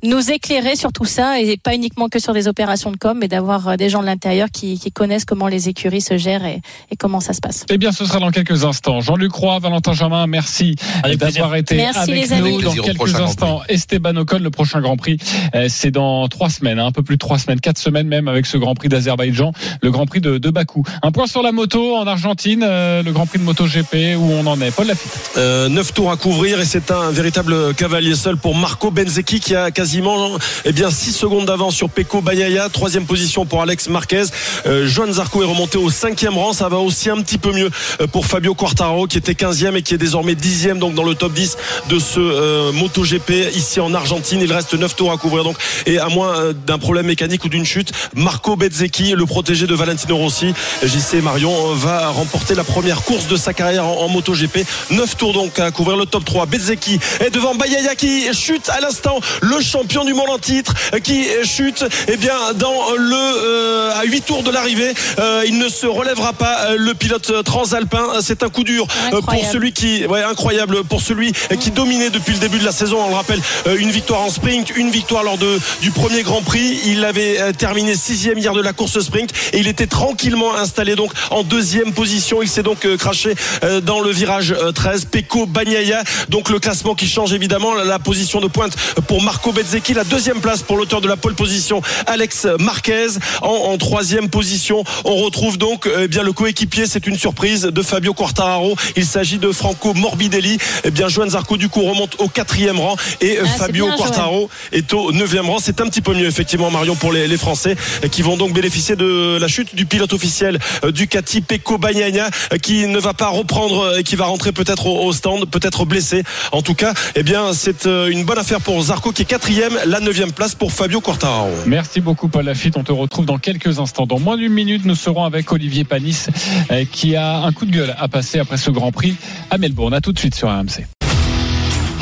nous éclairer sur tout ça et pas uniquement que sur des opérations de com, mais d'avoir euh, des gens de l'intérieur qui, qui connaissent comment les écuries se gèrent et, et comment ça se passe. Eh bien, ce sera dans quelques instants. Jean-Luc Roy, Valentin Jamin, merci d'avoir été Merci, avec les nous amis. dans quelques instants. Esteban Ocon, le prochain Grand Prix, euh, c'est dans trois semaines, hein, un peu plus de trois semaines, quatre semaines même, avec ce Grand Prix d'Azerbaïdjan, le Grand Prix de, de Bakou. Un point sur la moto en Argentine, euh, le Grand Prix de MotoGP, où on en est. Paul Lafitte. Euh, neuf tours à couvrir et c'est un véritable cavalier seul pour Marco Benzecchi qui a quasiment eh bien 6 secondes d'avance sur Pecco Bagnaia troisième position pour Alex Marquez. Euh, Joan Zarco est remonté au cinquième rang. Ça va aussi un petit peu mieux euh, pour Fabio Quartaro qui était 15e et qui est désormais 10e donc dans le top 10 de ce MotoGP ici en Argentine. Il reste 9 tours à couvrir donc. Et à moins d'un problème mécanique ou d'une chute Marco Bezzecchi le protégé de Valentino Rossi JC Marion va remporter la première course de sa carrière en, en MotoGP 9 tours donc à couvrir. Le top 3 Bezzecchi est devant Bayaya qui chute à l'instant. Le champion du monde en titre qui chute eh bien dans le euh, à 8 tours de l'arrivée. Euh, il ne se relèvera pas euh, le pilote transalpin. C'est un coup dur pour celui qui ouais incroyable pour celui qui dominait depuis le début de la saison. On le rappelle une victoire en sprint une victoire lors de du premier Grand Prix. Il avait terminé sixième hier de la course sprint et il était tranquillement installé donc en deuxième position. Il s'est donc craché dans le virage virage 13, Peko Bagnaia. Donc le classement qui change évidemment, la position de pointe pour Marco Bezzecchi, la deuxième place pour l'auteur de la pole position, Alex Marquez. En, en troisième position, on retrouve donc eh bien le coéquipier, c'est une surprise de Fabio Quartararo. Il s'agit de Franco Morbidelli. Eh bien Joan Zarco du coup remonte au quatrième rang et Ah, Fabio bien, Quartararo est au neuvième rang. C'est un petit peu mieux effectivement Marion pour les, les Français euh, qui vont donc bénéficier de la chute du pilote officiel euh, Ducati Pecco Bagnaia euh, qui ne va pas reprendre euh, et qui va rentrer peut-être au, au stand, peut-être blessé. En tout cas, eh bien c'est euh, une bonne affaire pour Zarco qui est quatrième, la neuvième place pour Fabio Quartararo. Merci beaucoup Paul Lafitte. On te retrouve dans quelques instants. Dans moins d'une minute, nous serons avec Olivier Panis euh, qui a un coup de gueule à passer après ce Grand Prix à Melbourne. À tout de suite sur RMC.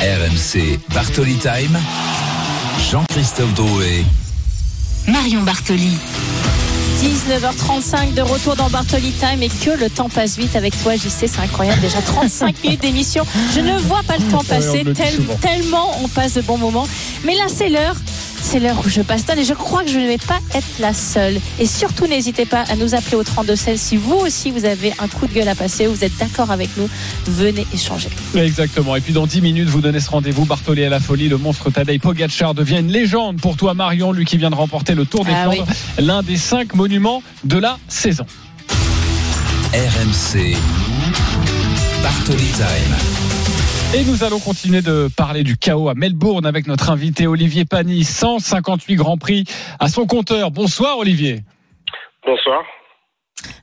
RMC Bartoli Time. Jean-Christophe Drouet. Marion Bartoli. 19h35 de retour dans Bartoli Time et que le temps passe vite avec toi JC, c'est incroyable déjà 35 minutes d'émission. Je ne vois pas le temps passer tel- souvent. tellement on passe de bons moments. Mais là c'est l'heure, c'est l'heure où je bastonne et je crois que je ne vais pas être la seule. Et surtout n'hésitez pas à nous appeler au 32 16 si vous aussi vous avez un coup de gueule à passer, vous êtes d'accord avec nous, venez échanger. Exactement. Et puis dans 10 minutes, vous donnez ce rendez-vous. Bartoli à la folie. Le monstre Tadej Pogacar devient une légende pour toi, Marion, lui qui vient de remporter le Tour des Ah Flandres, l'un des cinq monuments de la saison. RMC Bartoli Time. Et nous allons continuer de parler du chaos à Melbourne avec notre invité Olivier Pani. 158 Grands Prix à son compteur. Bonsoir Olivier. Bonsoir.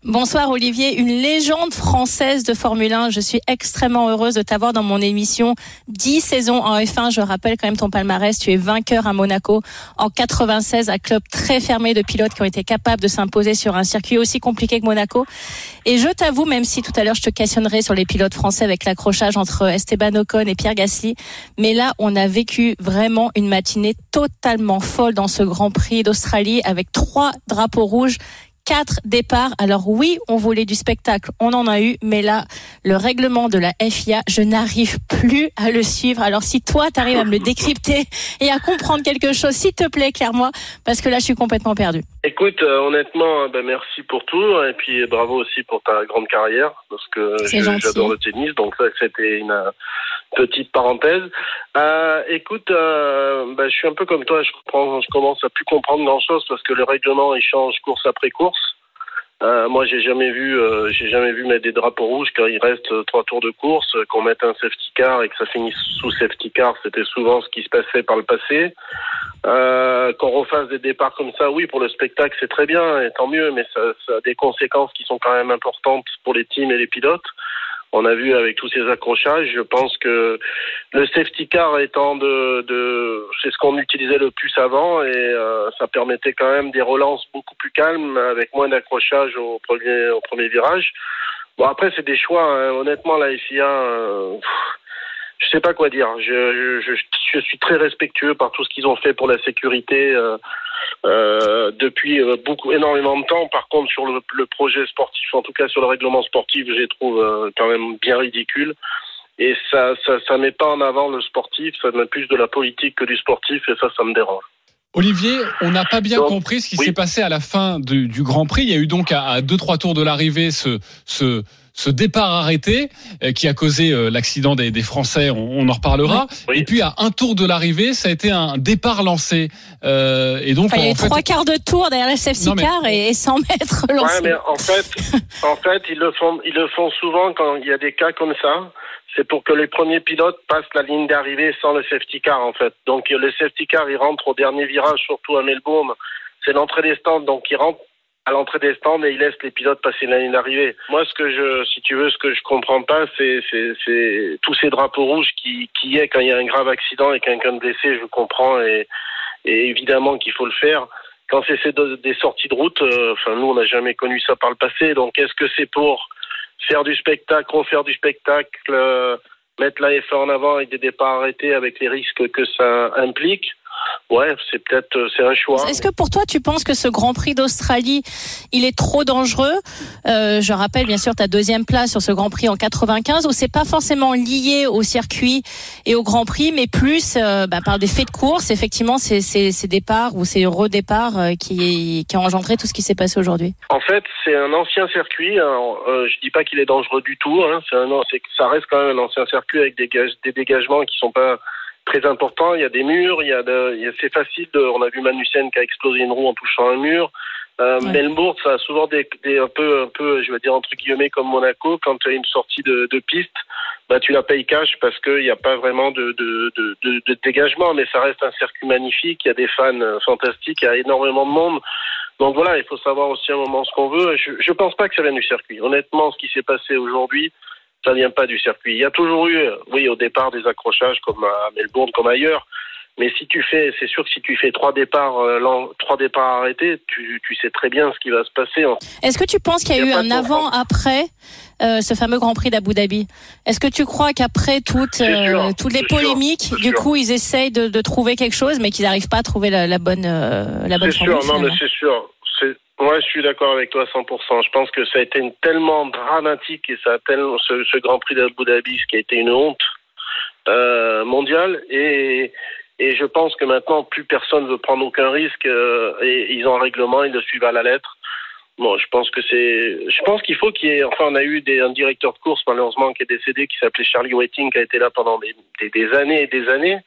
Bonsoir Olivier, une légende française de Formule 1. Je suis extrêmement heureuse de t'avoir dans mon émission. 10 saisons en F1, je rappelle quand même ton palmarès. Tu es vainqueur à Monaco en 96, un club très fermé de pilotes qui ont été capables de s'imposer sur un circuit aussi compliqué que Monaco. Et je t'avoue, même si tout à l'heure je te questionnerai sur les pilotes français avec l'accrochage entre Esteban Ocon et Pierre Gasly, mais là on a vécu vraiment une matinée totalement folle dans ce Grand Prix d'Australie avec trois drapeaux rouges quatre départs. Alors oui, on voulait du spectacle, on en a eu, mais là, le règlement de la FIA, je n'arrive plus à le suivre. Alors si toi, tu arrives à me le décrypter et à comprendre quelque chose, s'il te plaît, clairement, parce que là, je suis complètement perdue. Écoute, euh, honnêtement, euh, ben, merci pour tout et puis bravo aussi pour ta grande carrière parce que j'adore le tennis, donc ça c'était une petite parenthèse. Euh, écoute, euh, ben, je suis un peu comme toi, je je commence à plus comprendre grand chose parce que le règlement il change course après course. Euh, moi, j'ai jamais vu, euh, j'ai jamais vu mettre des drapeaux rouges quand il reste euh, trois tours de course, euh, qu'on mette un safety car et que ça finisse sous safety car. C'était souvent ce qui se passait par le passé. Qu'on refasse des départs comme ça, oui, pour le spectacle, c'est très bien, et tant mieux, mais ça, ça a des conséquences qui sont quand même importantes pour les teams et les pilotes. On a vu avec tous ces accrochages, je pense que le safety car étant de, de c'est ce qu'on utilisait le plus avant et euh, ça permettait quand même des relances beaucoup plus calmes avec moins d'accrochages au premier au premier virage. Bon après c'est des choix. hein. Honnêtement la FIA, euh, je sais pas quoi dire. Je, je, je, suis très respectueux par tout ce qu'ils ont fait pour la sécurité euh, euh, depuis euh, beaucoup énormément de temps. Par contre, sur le, le projet sportif, en tout cas sur le règlement sportif, je les trouve euh, quand même bien ridicules. Et ça, ça, ça met pas en avant le sportif, ça met plus de la politique que du sportif, et ça, ça me dérange. Olivier, on n'a pas bien Donc, compris ce qui oui. s'est passé à la fin du, du Grand Prix. Il y a eu donc à, à deux trois tours de l'arrivée ce, ce ce départ arrêté euh, qui a causé euh, l'accident des, des Français. On, on en reparlera. Et puis à un tour de l'arrivée, ça a été un départ lancé. Euh, et donc Enfin, il y a en eu fait, trois quarts de tour derrière la safety Non, mais- car et, et 100 mètres Ouais, lancés. mais en fait, en fait, ils le font, ils le font souvent quand il y a des cas comme ça. C'est pour que les premiers pilotes passent la ligne d'arrivée sans le safety car, en fait. Donc, le safety car, il rentre au dernier virage, surtout à Melbourne. C'est l'entrée des stands, donc il rentre à l'entrée des stands et il laisse les pilotes passer la ligne d'arrivée. Moi, ce que je, si tu veux, ce que je comprends pas, c'est, c'est, tous ces drapeaux rouges qui, qui est quand il y a un grave accident et quelqu'un de blessé, je comprends et, et évidemment qu'il faut le faire quand c'est des sorties de route, euh, enfin nous on n'a jamais connu ça par le passé. Donc est-ce que c'est pour faire du spectacle, refaire du spectacle, euh, mettre la F1 en avant avec des départs arrêtés avec les risques que ça implique, ouais, c'est peut-être euh, c'est un choix. Est-ce que pour toi, tu penses que ce Grand Prix d'Australie, il est trop dangereux? Euh, Je rappelle bien sûr ta deuxième place sur ce Grand Prix en 95, où c'est pas forcément lié au circuit et au Grand Prix, mais plus euh, bah, par des faits de course. Effectivement, c'est ces ces départs ou ces redéparts euh, qui qui ont engendré tout ce qui s'est passé aujourd'hui. En fait, c'est un ancien circuit. je dis pas qu'il est dangereux du tout. Hein. C'est ça reste quand même un ancien circuit avec des, des dégagements qui sont pas très importants. Il y a des murs. Il y a, de- il y a- c'est facile. De, on a vu Magnussen qui a explosé une roue en touchant un mur. Euh, Melbourne, ça a souvent des, des un peu, un peu, je veux dire entre guillemets comme Monaco, quand tu as une sortie de, de piste, bah tu la payes cash parce qu'il n'y a pas vraiment de, de, de, de, dégagement, mais ça reste un circuit magnifique. Il y a des fans euh, fantastiques, il y a énormément de monde. Donc voilà, il faut savoir aussi à un moment ce qu'on veut. Je, je pense pas que ça vienne du circuit. Honnêtement, ce qui s'est passé aujourd'hui, ça vient pas du circuit. Il y a toujours eu, oui, au départ des accrochages comme à Melbourne, comme ailleurs. Mais si tu fais, c'est sûr que si tu fais trois départs, euh, trois départs arrêtés, tu, tu sais très bien ce qui va se passer. hein. Est-ce que tu penses qu'il y a, y eu a un avant-après euh, ce fameux Grand Prix d'Abu Dhabi? Est-ce que tu crois qu'après toutes, euh, toutes les sûr, polémiques, du sûr. coup, ils essayent de, de trouver quelque chose, mais qu'ils n'arrivent pas à trouver la, la bonne, euh, la bonne C'est sûr, formule non, mais c'est sûr. Ouais, je suis d'accord avec toi à 100%. Je pense que ça a été une, tellement dramatique et ça a tellement, ce, ce Grand Prix d'Abu Dhabi, ce qui a été une honte euh, mondiale. Et, et je pense que maintenant, plus personne veut prendre aucun risque. euh, et ils ont un règlement, ils le suivent à la lettre. Bon, je pense que c'est, je pense qu'il faut qu'il y ait, enfin, on a eu des, un directeur de course, malheureusement, qui est décédé, qui s'appelait Charlie Whiting, qui a été là pendant des, des, des années et des années.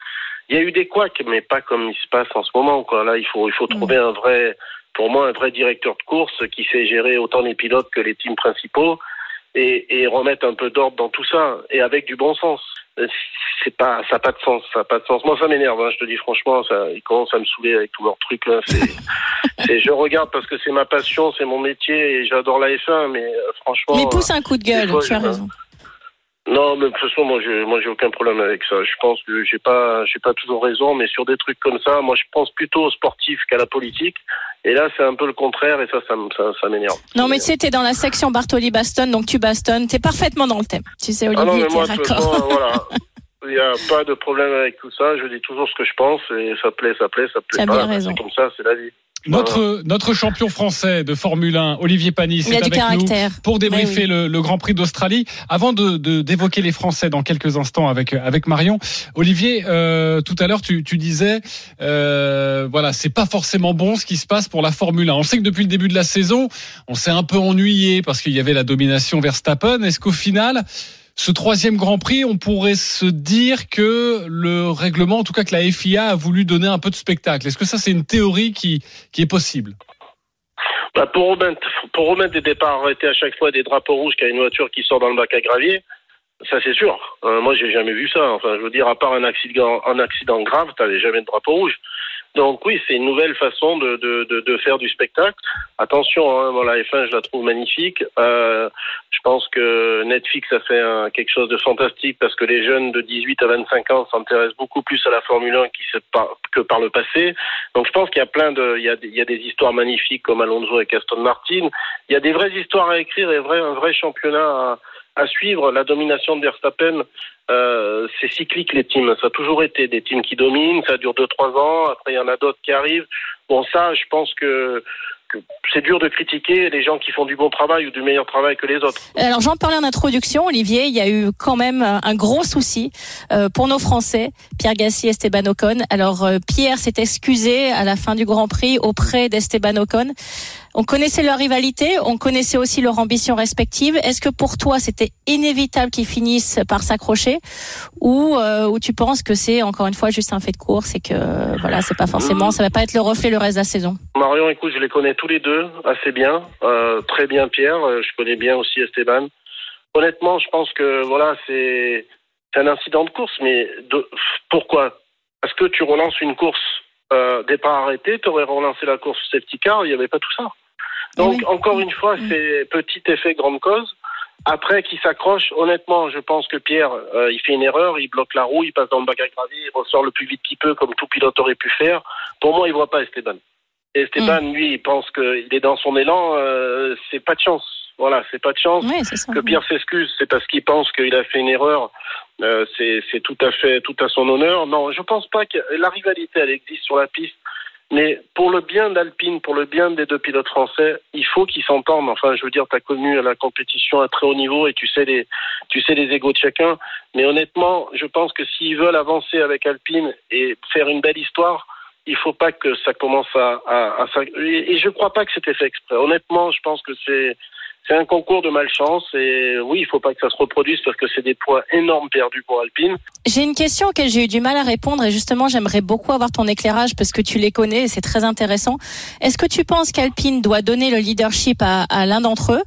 Il y a eu des couacs, mais pas comme il se passe en ce moment, quoi. Là, il faut, il faut trouver un vrai, pour moi, un vrai directeur de course qui sait gérer autant les pilotes que les teams principaux et, et remettre un peu d'ordre dans tout ça et avec du bon sens. Euh, C'est pas, ça n'a pas de sens, ça a pas de sens. Moi, ça m'énerve, hein, je te dis franchement, ça, ils commencent à me saouler avec tous leurs trucs là. C'est, c'est, je regarde parce que c'est ma passion, c'est mon métier et j'adore la F1, mais euh, franchement. Mais pousse un coup de gueule, fois, tu as raison. non, mais de toute façon, moi, je, moi, j'ai aucun problème avec ça. Je pense que j'ai pas, j'ai pas toujours raison, mais sur des trucs comme ça, moi, je pense plutôt aux sportifs qu'à la politique. Et là, c'est un peu le contraire, et ça, ça, me- ça, ça m'énerve. Non, mais tu sais, t'es dans la section Bartoli Baston, donc tu bastonnes. T'es parfaitement dans le thème. Tu sais, Ah non, Olivier, mais moi, raccord. voilà. Il n'y a pas de problème avec tout ça. Je dis toujours ce que je pense, et ça plaît, ça plaît, ça plaît T'as bien raison. Comme ça, c'est la vie. Notre, notre champion français de Formule 1, Olivier Panis, est avec caractère. nous pour débriefer le, le Grand Prix d'Australie. Avant de de- d'évoquer les Français dans quelques instants avec avec Marion, Olivier, euh, tout à l'heure tu, tu disais, euh, voilà, c'est pas forcément bon ce qui se passe pour la Formule 1. On sait que depuis le début de la saison, on s'est un peu ennuyé parce qu'il y avait la domination Verstappen. Est-ce qu'au final ce troisième Grand Prix, on pourrait se dire que le règlement, en tout cas que la FIA a voulu donner un peu de spectacle. Est-ce que ça, c'est une théorie qui, est possible? Bah, pour, remettre, pour remettre des départs arrêtés à chaque fois des drapeaux rouges qu'il a une voiture qui sort dans le bac à gravier, ça c'est sûr. Euh, moi j'ai jamais vu ça. Enfin, je veux dire, à part un accident, un accident grave, t'avais jamais de drapeau rouge. Donc oui, c'est une nouvelle façon de, de, de, de faire du spectacle. Attention, hein, moi, la F1, je la trouve magnifique. Euh, je pense que Netflix a fait un- quelque chose de fantastique parce que les jeunes de 18 à 25 ans s'intéressent beaucoup plus à la Formule 1 qui se par- que par le passé. Donc je pense qu'il y a plein de, il y a, il y a des histoires magnifiques comme Alonso et Aston Martin. Il y a des vraies histoires à écrire et un vrai championnat à, à suivre. La domination de Verstappen, euh, c'est cyclique les teams. Ça a toujours été des teams qui dominent. Ça dure deux trois ans. Après il y en a d'autres qui arrivent. Bon ça, je pense que, c'est dur de critiquer les gens qui font du bon travail ou du meilleur travail que les autres. Alors j'en parlais en introduction, Olivier, il y a eu quand même un gros souci euh, pour nos Français, Pierre Gassi Esteban Ocon. Alors euh, Pierre s'est excusé à la fin du Grand Prix auprès d'Esteban Ocon. On connaissait leur rivalité, on connaissait aussi leur ambition respective. Est-ce que pour toi c'était inévitable qu'ils finissent par s'accrocher ou, euh, ou tu penses que c'est encore une fois juste un fait de course et que voilà c'est pas forcément, ça va pas être le reflet le reste de la saison? Marion, écoute, je les connais tous les deux assez bien, euh, très bien Pierre. euh, je connais bien aussi Esteban. Honnêtement, je pense que voilà, c'est un incident de course, mais pourquoi? Parce que tu relances une course euh, départ arrêté, tu aurais relancé la course safety car, il n'y avait pas tout ça. Donc encore une fois, c'est petit effet grande cause. Après, qui s'accroche, honnêtement, je pense que Pierre, euh, il fait une erreur, il bloque la roue, il passe dans le bac à gravier, il ressort le plus vite qu'il peut, comme tout pilote aurait pu faire. Pour moi, il voit pas Esteban. Et Esteban, lui, il pense qu'il est dans son élan, euh, c'est pas de chance. Voilà, c'est pas de chance. C'est ça. Que Pierre s'excuse, c'est parce qu'il pense qu'il a fait une erreur Euh, c'est c'est tout à fait tout à son honneur. Non, je pense pas que la rivalité elle existe sur la piste, mais pour le bien d'Alpine, pour le bien des deux pilotes français, il faut qu'ils s'entendent. Enfin, je veux dire, tu as connu la compétition à très haut niveau et tu sais les tu sais les égaux de chacun. Mais honnêtement, je pense que s'ils veulent avancer avec Alpine et faire une belle histoire, il faut pas que ça commence à, à, à et je crois pas que c'était fait exprès. Honnêtement, je pense que c'est c'est un concours de malchance et oui, il faut pas que ça se reproduise parce que c'est des poids énormes perdus pour Alpine. J'ai une question auquel j'ai eu du mal à répondre et justement j'aimerais beaucoup avoir ton éclairage parce que tu les connais et c'est très intéressant. Est-ce que tu penses qu'Alpine doit donner le leadership à, à l'un d'entre eux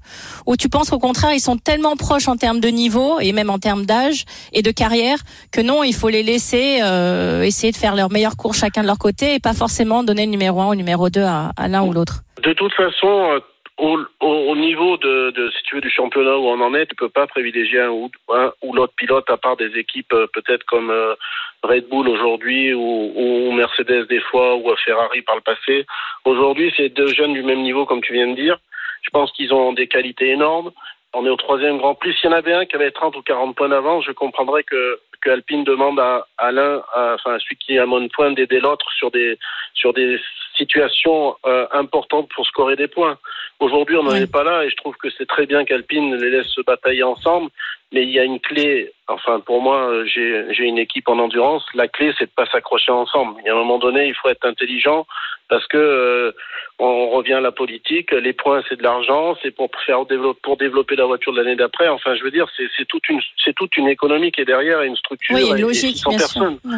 ou tu penses au contraire ils sont tellement proches en termes de niveau et même en termes d'âge et de carrière que non il faut les laisser euh, essayer de faire leur meilleur cours chacun de leur côté et pas forcément donner le numéro 1 ou le numéro 2 à, à l'un ou l'autre? De toute façon, euh, au, au, au niveau de, de, si tu veux, du championnat où on en est, tu peux pas privilégier un ou, un ou l'autre pilote à part des équipes euh, peut-être comme euh, Red Bull aujourd'hui ou, ou Mercedes des fois ou Ferrari par le passé. Aujourd'hui, c'est deux jeunes du même niveau comme tu viens de dire. Je pense qu'ils ont des qualités énormes. On est au troisième Grand Prix. S'il y en avait un qui avait 30 ou 40 points d'avance, je comprendrais que, que Alpine demande à, à l'un, enfin à celui qui a moins de points, d'aider l'autre sur des sur des situations euh, importantes pour scorer des points. Aujourd'hui, on n'en est pas là et je trouve que c'est très bien qu'Alpine les laisse se batailler ensemble. Mais il y a une clé. Enfin, pour moi, j'ai une équipe en endurance. La clé, c'est de pas s'accrocher ensemble. Il y a un moment donné, il faut être intelligent parce que euh, on revient à la politique. Les points, c'est de l'argent. C'est pour faire pour développer la voiture de l'année d'après. Enfin, je veux dire, c'est toute une c'est toute une économie qui est derrière et une structure Oui, et- logique 600 bien sûr. personnes. Ouais.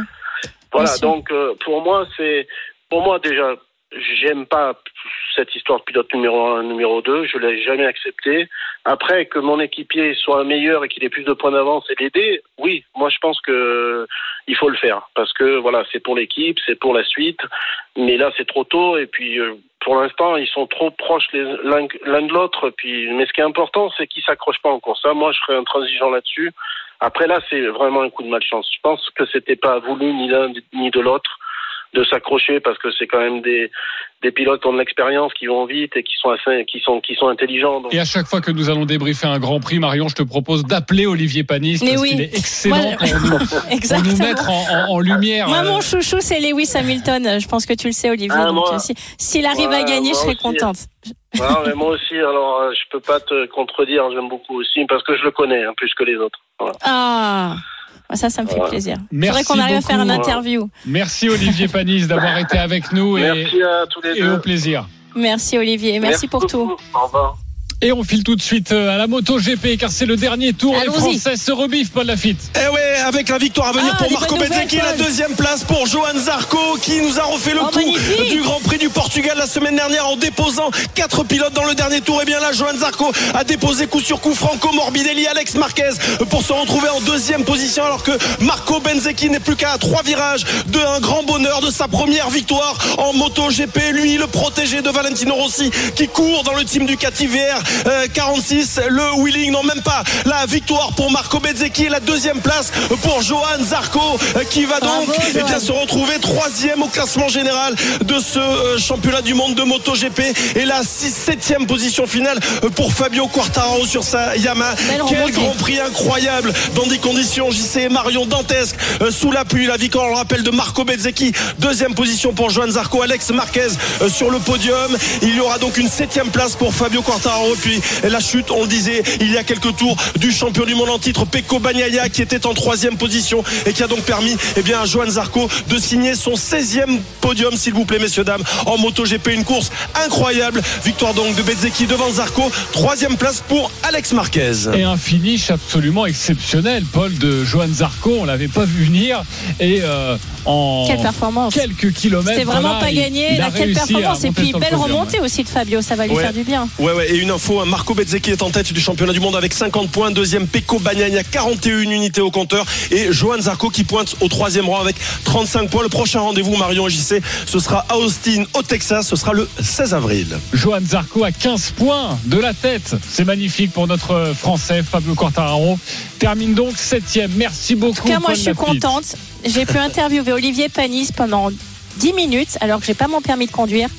Voilà, donc euh, pour moi, c'est pour moi déjà, j'aime pas cette histoire de pilote numéro un, numéro 2, je l'ai jamais accepté. Après que mon équipier soit meilleur et qu'il ait plus de points d'avance et l'aider, oui, moi je pense que il faut le faire parce que voilà, c'est pour l'équipe, c'est pour la suite. Mais là, c'est trop tôt et puis euh, pour l'instant, ils sont trop proches l'un de l'autre. Puis, mais ce qui est important, c'est qu'ils s'accrochent pas encore. Ça, moi, je serais intransigeant là-dessus. Après, là, c'est vraiment un coup de malchance. Je pense que c'était pas voulu ni l'un ni de l'autre de s'accrocher parce que c'est quand même des, des pilotes qui ont de l'expérience, qui vont vite et qui sont assez, qui sont, qui sont intelligents. Donc, Et à chaque fois que nous allons débriefer un Grand Prix, Marion, je te propose d'appeler Olivier Panis parce oui. qu'il est excellent Moi, pour, nous, pour nous Exactement. mettre en, en- en lumière. Moi, euh, mon chouchou, c'est Lewis Hamilton. Je pense que tu le sais, Olivier. Ah, donc, moi- euh, si- s'il arrive à gagner, je serai aussi. contente. Mais moi aussi, alors, euh, je peux pas te contredire. J'aime beaucoup aussi parce que je le connais, hein, plus que les autres. Voilà. Ah, ça, ça me fait Voilà. plaisir. Merci Faudrait qu'on arrive à faire une beaucoup. interview. Merci Olivier Panis d'avoir été avec nous et, Merci à tous les et deux. au plaisir. Merci Olivier, merci, pour tout. Au revoir. Et on file tout de suite euh, à la moto GP car c'est le dernier tour. Les. Français se rebiffent, Paul Lafitte. Eh ouais, avec la victoire à venir Ah, pour Marco Bezzecchi, la deuxième place pour Johan Zarco qui nous a refait le Oh, coup magnifique. du Grand Prix du Portugal la semaine dernière en déposant quatre pilotes dans le dernier tour. Et bien là, Johan Zarco a déposé coup sur coup Franco Morbidelli, Alex Marquez pour se retrouver en deuxième position alors que Marco Bezzecchi n'est plus qu'à trois virages de un grand bonheur de sa première victoire en moto GP. Lui, le protégé de Valentino Rossi qui court dans le team Ducati VR euh, 46. Le wheeling, non même pas la victoire pour Marco Bezzecchi et la deuxième place pour Johan Zarco euh, qui va donc Bravo, eh bien, se retrouver troisième au classement général de ce euh, championnat du monde de MotoGP et la 6 septième position finale euh, pour Fabio Quartararo sur sa Yamaha. Quel grand prix incroyable dans des conditions JC et Marion dantesques euh, sous la pluie. La victoire, on le rappelle, de Marco Bezzecchi. Deuxième position pour Johan Zarco, Alex Marquez sur le podium. Il y aura donc une septième place pour Fabio Quartararo. Puis la chute, on le disait, il y a quelques tours du champion du monde en titre, Pecco Bagnaia, qui était en troisième position et qui a donc permis eh bien, à Johan Zarco de signer son 16e podium, s'il vous plaît, messieurs, dames, en MotoGP. Une course incroyable. Victoire donc de Bezzecchi devant Zarco. Troisième place pour Alex Marquez. Et un finish absolument exceptionnel, Paul, de Johan Zarco. On l'avait pas vu venir. Et euh, en Quelle performance. quelques kilomètres. C'était vraiment voilà, pas il- gagné. il a Là, quelle performance. Et puis, belle podium. remontée aussi de Fabio. Ça va lui Ouais. faire du bien. Ouais, ouais, et une info, hein, Marco Bezzecchi est en tête du championnat du monde avec 50 points. Deuxième, Pecco Bagnaia, 41 unités au compteur. Et Johan Zarco qui pointe au troisième rang avec 35 points. Le prochain rendez-vous, Marion JC, ce sera à Austin, au Texas. Ce sera le 16 avril. Johan Zarco à 15 points de la tête. C'est magnifique pour notre Français Fabio Quartararo. Termine donc septième. Merci beaucoup. En tout cas, moi, Paul je suis Lafitte. contente. J'ai pu interviewer Olivier Panis pendant 10 minutes, alors que j'ai pas mon permis de conduire.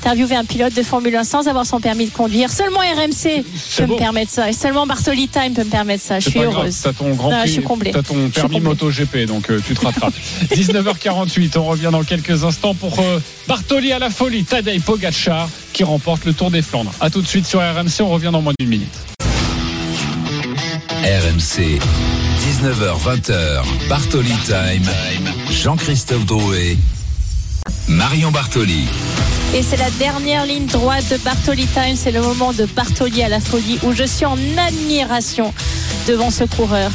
Interviewer un pilote de Formule 1 sans avoir son permis de conduire. Seulement RMC peut me permettre ça. Et seulement Bartoli Time peut me permettre ça. Je suis heureuse. T'as ton grand Non, prix, je suis comblée. T'as ton permis. MotoGP, donc euh, tu te rattrapes. 19h48, on revient dans quelques instants pour euh, Bartoli à la folie. Tadej Pogacar qui remporte le Tour des Flandres. À tout de suite sur RMC, on revient dans moins d'une minute. RMC, 19h20h, Bartoli Time. Jean-Christophe Drouet, Marion Bartoli. Et c'est la dernière ligne droite de Bartoli Time. C'est le moment de Bartoli à la folie où je suis en admiration devant ce coureur.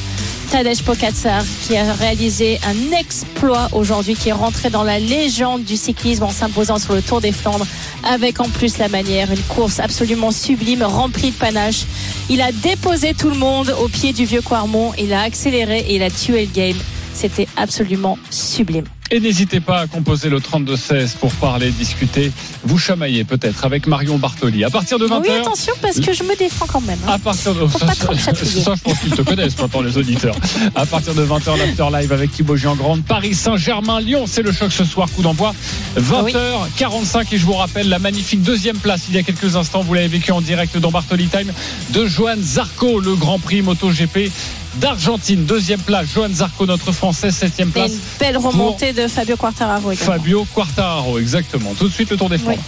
Tadej Pogacar qui a réalisé un exploit aujourd'hui, qui est rentré dans la légende du cyclisme en s'imposant sur le Tour des Flandres avec en plus la manière, une course absolument sublime, remplie de panache. Il a déposé tout le monde au pied du vieux Quarmont, il a accéléré et il a tué le game. C'était absolument sublime. Et n'hésitez pas à composer le 32-16 pour parler, discuter, vous chamailler peut-être avec Marion Bartoli. À partir de 20h. Oui, attention parce que je me défends quand même. hein. À partir de Faut ça, pas trop me ça, je pense qu'ils te connaissent maintenant les auditeurs. À partir de 20h l'after live avec Thibaut Giangrande, Paris Saint-Germain Lyon, c'est le choc ce soir coup d'envoi 20h45 et je vous rappelle la magnifique deuxième place il y a quelques instants, vous l'avez vécu en direct dans Bartoli Time de Johan Zarco, le Grand Prix MotoGP d'Argentine, deuxième place Johan Zarco notre français, septième Et place une belle remontée de Fabio Quartararo également. Fabio Quartararo, exactement. Tout de suite le Tour des Flandres.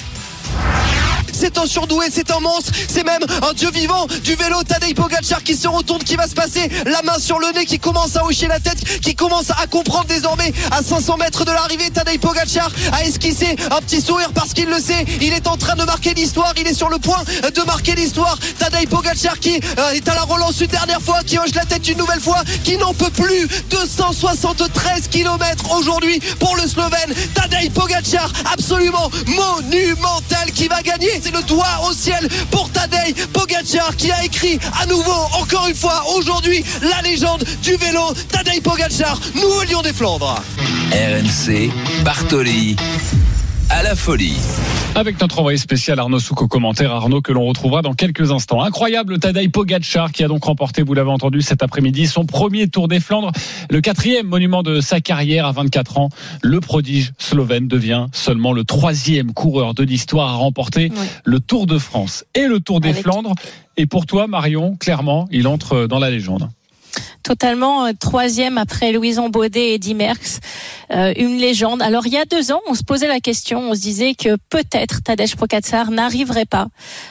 C'est un surdoué, c'est un monstre, c'est même un dieu vivant du vélo. Tadej Pogacar qui se retourne, qui va se passer la main sur le nez, qui commence à hocher la tête, qui commence à comprendre désormais à 500 mètres de l'arrivée. Tadej Pogacar a esquissé un petit sourire parce qu'il le sait. Il est en train de marquer l'histoire, il est sur le point de marquer l'histoire. Tadej Pogacar qui euh, est à la relance une dernière fois, qui hoche la tête une nouvelle fois, qui n'en peut plus. 273 km aujourd'hui pour le Slovène. Tadej Pogacar absolument monumental qui va gagner. Le doigt au ciel pour Tadej Pogacar qui a écrit à nouveau, encore une fois, aujourd'hui, la légende du vélo. Tadej Pogacar, nouveau lion des Flandres. RMC, Bartoli, à la folie. Avec notre envoyé spécial Arnaud Souk au commentaire, Arnaud que l'on retrouvera dans quelques instants. Incroyable Tadej Pogacar qui a donc remporté, vous l'avez entendu cet après-midi, son premier Tour des Flandres, le quatrième monument de sa carrière à 24 ans. Le prodige slovène devient seulement le troisième coureur de l'histoire à remporter le Tour de France et le Tour des Avec- Flandres. Et pour toi, Marion, clairement, il entre dans la légende. Totalement euh, troisième après Louison Baudet et Eddy Merckx, euh, une légende. Alors il y a deux ans, on se posait la question, on se disait que peut-être Tadej Pogacar n'arriverait pas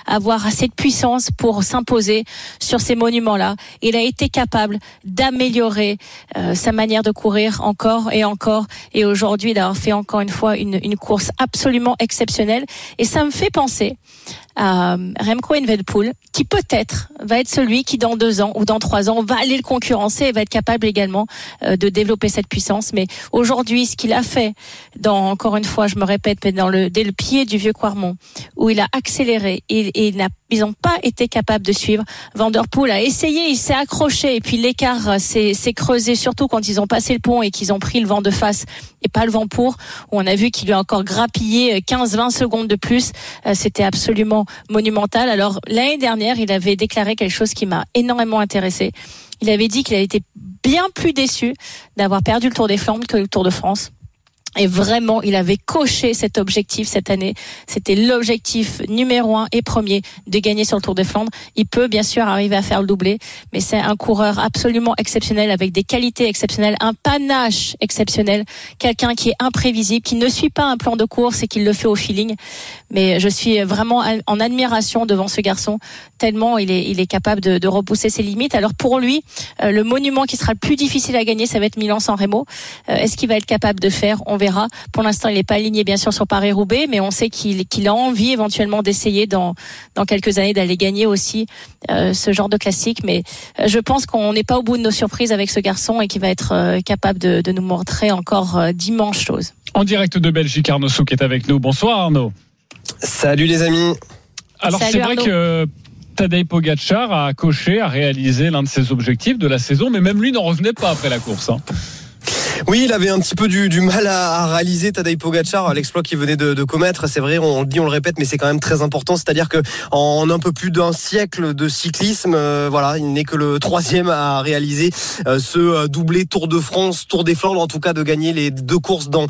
à avoir assez de puissance pour s'imposer sur ces monuments-là. Il a été capable d'améliorer euh, sa manière de courir encore et encore, et aujourd'hui d'avoir fait encore une fois une, une course absolument exceptionnelle. Et ça me fait penser Remco Evenepoel, qui peut-être va être celui qui dans deux ans ou dans trois ans va aller le concurrencer et va être capable également euh, de développer cette puissance. Mais aujourd'hui, ce qu'il a fait, dans encore une fois, je me répète, mais dans le dès le pied du vieux Quarmont, où il a accéléré et, et il n'a ils n'ont pas été capables de suivre. Vanderpool a essayé, il s'est accroché et puis l'écart s'est s'est creusé, surtout quand ils ont passé le pont et qu'ils ont pris le vent de face et pas le vent pour. Où on a vu qu'il lui a encore grappillé 15-20 secondes de plus. Euh, C'était absolument monumental. Alors l'année dernière, il avait déclaré quelque chose qui m'a énormément intéressé. Il avait dit qu'il avait été bien plus déçu d'avoir perdu le Tour des Flandres que le Tour de France. Et vraiment, il avait coché cet objectif cette année. C'était l'objectif numéro un et premier de gagner sur le Tour des Flandres. Il peut bien sûr arriver à faire le doublé, mais c'est un coureur absolument exceptionnel avec des qualités exceptionnelles, un panache exceptionnel, quelqu'un qui est imprévisible, qui ne suit pas un plan de course et qui le fait au feeling. Mais je suis vraiment en admiration devant ce garçon, tellement il est, il est capable de, de repousser ses limites. Alors pour lui, euh, le monument qui sera le plus difficile à gagner, ça va être Milan-San Remo. Euh, Est-ce qu'il va être capable de faire? Pour l'instant, il n'est pas aligné bien sûr sur Paris-Roubaix, mais on sait qu'il a envie éventuellement d'essayer dans, dans quelques années d'aller gagner aussi euh, ce genre de classique. Mais euh, je pense qu'on n'est pas au bout de nos surprises avec ce garçon et qu'il va être euh, capable de, de nous montrer encore euh, d'immenses choses. En direct de Belgique, Arnaud Souk est avec nous. Bonsoir Arnaud. Salut les amis. Alors c'est vrai que Tadej Pogacar a coché, a réalisé l'un de ses objectifs de la saison, mais même lui n'en revenait pas après la course. hein. Oui, il avait un petit peu du, mal à, à réaliser Tadej Pogacar l'exploit qu'il venait de, commettre. C'est vrai, on, le dit, on le répète, mais c'est quand même très important. C'est-à-dire que en un peu plus d'un siècle de cyclisme, euh, voilà, il n'est que le troisième à réaliser euh, ce euh, doublé Tour de France, Tour des Flandres, en tout cas de gagner les deux courses dans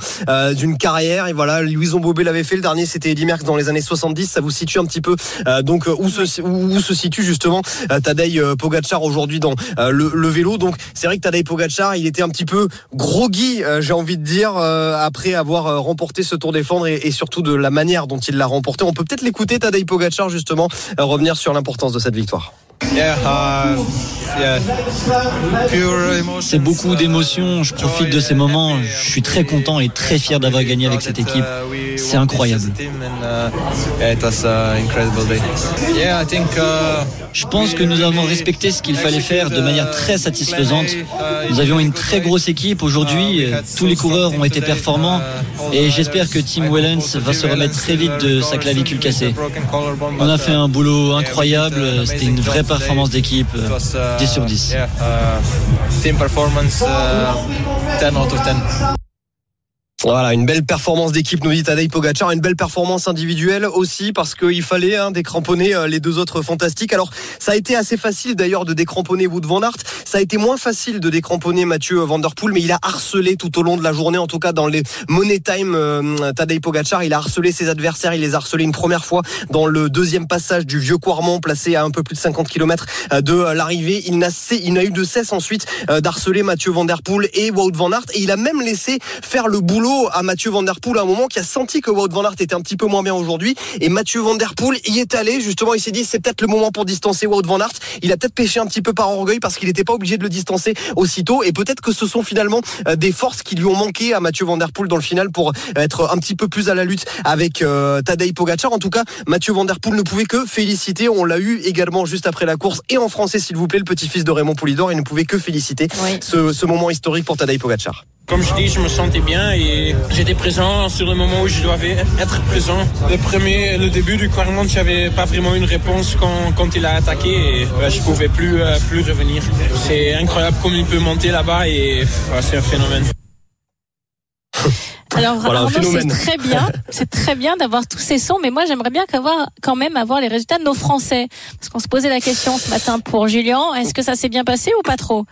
une carrière. Et voilà, Louison Bobet l'avait fait. Le dernier, c'était Eddy Merckx dans les années 70. Ça vous situe un petit peu donc où se, situe justement Tadej Pogacar aujourd'hui dans le, le, vélo. Donc c'est vrai que Tadej Pogacar, il était un petit peu groggy, j'ai envie de dire, après avoir remporté ce Tour des et surtout de la manière dont il l'a remporté. On peut peut-être l'écouter, Tadej Pogacar, justement, revenir sur l'importance de cette victoire. C'est beaucoup d'émotions. Je profite de ces moments. Je suis très content et très fier d'avoir gagné avec cette équipe. C'est incroyable. Je pense que nous avons respecté ce qu'il fallait faire de manière très satisfaisante. Nous avions une très grosse équipe aujourd'hui. Tous les coureurs ont été performants et j'espère que Tim Wellens va se remettre très vite de sa clavicule cassée. On a fait un boulot incroyable. C'était une vraie performance d'équipe, 10 euh, sur 10. Uh, team performance, 10 uh, out of 10. Voilà, une belle performance d'équipe, nous dit Tadej Pogacar, une belle performance individuelle aussi parce qu'il fallait hein, décramponner euh, les deux autres fantastiques. Alors, ça a été assez facile d'ailleurs de décramponner Wood van Aert. Ça a été moins facile de décramponner Mathieu Van Der Poel, mais il a harcelé tout au long de la journée, en tout cas dans les Money Time. Euh, Tadej Pogacar, il a harcelé ses adversaires, il les a harcelés une première fois dans le deuxième passage du vieux Quarmont, placé à un peu plus de 50 km euh, de l'arrivée. Il n'a eu de cesse ensuite d'harceler Mathieu Van Der Poel et Wout van Aert, et il a même laissé faire le boulot à Mathieu Van Der Poel à un moment qui a senti que Wout Van Aert était un petit peu moins bien aujourd'hui. Et Mathieu Van Der Poel y est allé justement il s'est dit c'est peut-être le moment pour distancer Wout Van Aert. Il a peut-être pêché un petit peu par orgueil parce qu'il n'était pas obligé de le distancer aussitôt. Et peut-être que ce sont finalement euh, des forces qui lui ont manqué à Mathieu Van Der Poel dans le final pour être un petit peu plus à la lutte avec euh, Tadej Pogacar. En tout cas Mathieu Van Der Poel ne pouvait que féliciter. On l'a eu également juste après la course. Et en français s'il vous plaît le petit-fils de Raymond Poulidor il ne pouvait que féliciter ce, ce moment historique pour Tadej Pogacar. Comme je dis, je me sentais bien et j'étais présent sur le moment où je devais être présent. Le premier, le début du je j'avais pas vraiment une réponse quand, quand il a attaqué et je pouvais plus, euh, plus revenir. C'est incroyable comme il peut monter là-bas et c'est un phénomène. Alors voilà, c'est très bien, c'est très bien d'avoir tous ces sons, mais moi j'aimerais bien quand même avoir les résultats de nos Français, parce qu'on se posait la question ce matin pour Julien, est-ce que ça s'est bien passé ou pas trop?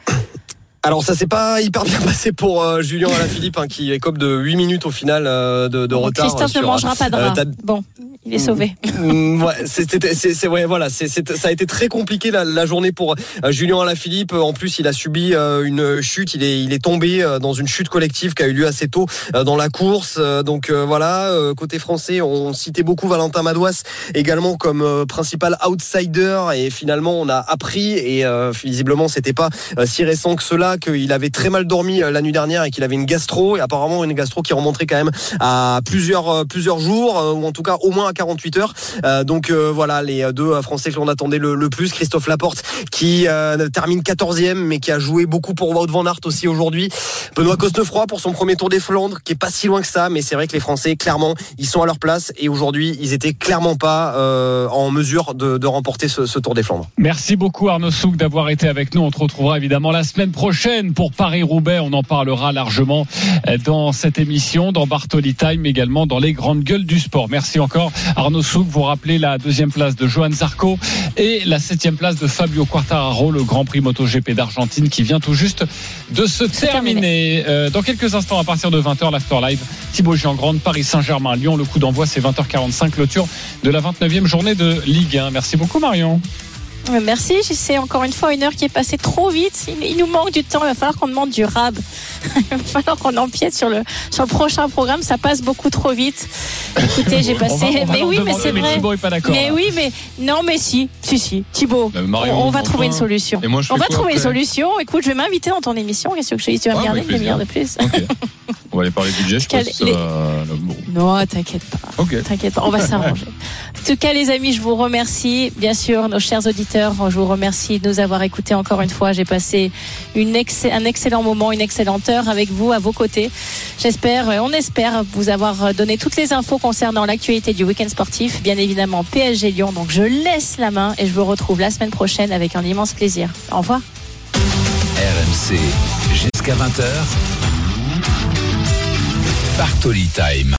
Alors ça s'est pas hyper bien passé pour euh, Julien Alaphilippe hein, qui écope de 8 minutes au final euh, de, de retard. Christophe ne mangera pas de euh, bon, il est sauvé. Mm, ouais, c'est ouais, voilà, c'est ça a été très compliqué la, la journée pour Julien Alaphilippe. En plus, il a subi une chute, il est il est tombé dans une chute collective qui a eu lieu assez tôt dans la course. Donc voilà, côté français, on citait beaucoup Valentin Madouas également comme principal outsider et finalement on a appris et visiblement c'était pas si récent que cela qu'il avait très mal dormi euh, la nuit dernière et qu'il avait une gastro et apparemment une gastro qui remonterait quand même à plusieurs euh, plusieurs jours euh, ou en tout cas au moins à 48 heures. donc voilà les deux Français que l'on attendait le, plus. Christophe Laporte qui termine 14e mais qui a joué beaucoup pour Wout van Aert aussi aujourd'hui. Benoît Cosnefroy pour son premier Tour des Flandres qui est pas si loin que ça mais c'est vrai que les Français clairement ils sont à leur place et aujourd'hui ils étaient clairement pas en mesure de, remporter ce, ce, Tour des Flandres. Merci beaucoup Arnaud Souk d'avoir été avec nous. On te retrouvera évidemment la semaine prochaine pour Paris-Roubaix. On en parlera largement euh, dans cette émission, dans Bartoli Time, également dans les grandes gueules du sport. Merci encore Arnaud Souk. Vous rappelez la deuxième place de Johan Zarco et la septième place de Fabio Quartararo, le Grand Prix MotoGP d'Argentine qui vient tout juste de se terminer. Euh, dans quelques instants, à partir de 20h, l'After Live, Thibaut Giangrande, Paris Saint-Germain, Lyon. Le coup d'envoi, c'est 20h45, clôture de la 29e journée de Ligue 1. Merci beaucoup Marion. Merci, c'est encore une fois une heure qui est passée trop vite. Il, nous manque du temps, il va falloir qu'on demande du rab. il va falloir qu'on empiète sur le, sur le prochain programme, ça passe beaucoup trop vite. Écoutez, j'ai passé. mais oui, mais c'est vrai. mais oui, mais non, mais si, si, si. Thibaut, euh, on, va trouver une solution. on va trouver une solution. Écoute, je vais m'inviter dans ton émission. Qu'est-ce que je te dis Tu vas regarder une demi-heure de plus. On va aller parler budget, je pense. Non, t'inquiète pas. T'inquiète pas, on va s'arranger. En tout cas, les amis, je vous remercie. Bien sûr, nos chers auditeurs, je vous remercie de nous avoir écoutés encore une fois. J'ai passé un excellent moment, une excellente heure avec vous, à vos côtés. J'espère, on espère vous avoir donné toutes les infos concernant l'actualité du week-end sportif. Bien évidemment, PSG Lyon. Donc, je laisse la main et je vous retrouve la semaine prochaine avec un immense plaisir. Au revoir. RMC, jusqu'à 20h. Bartoli Time.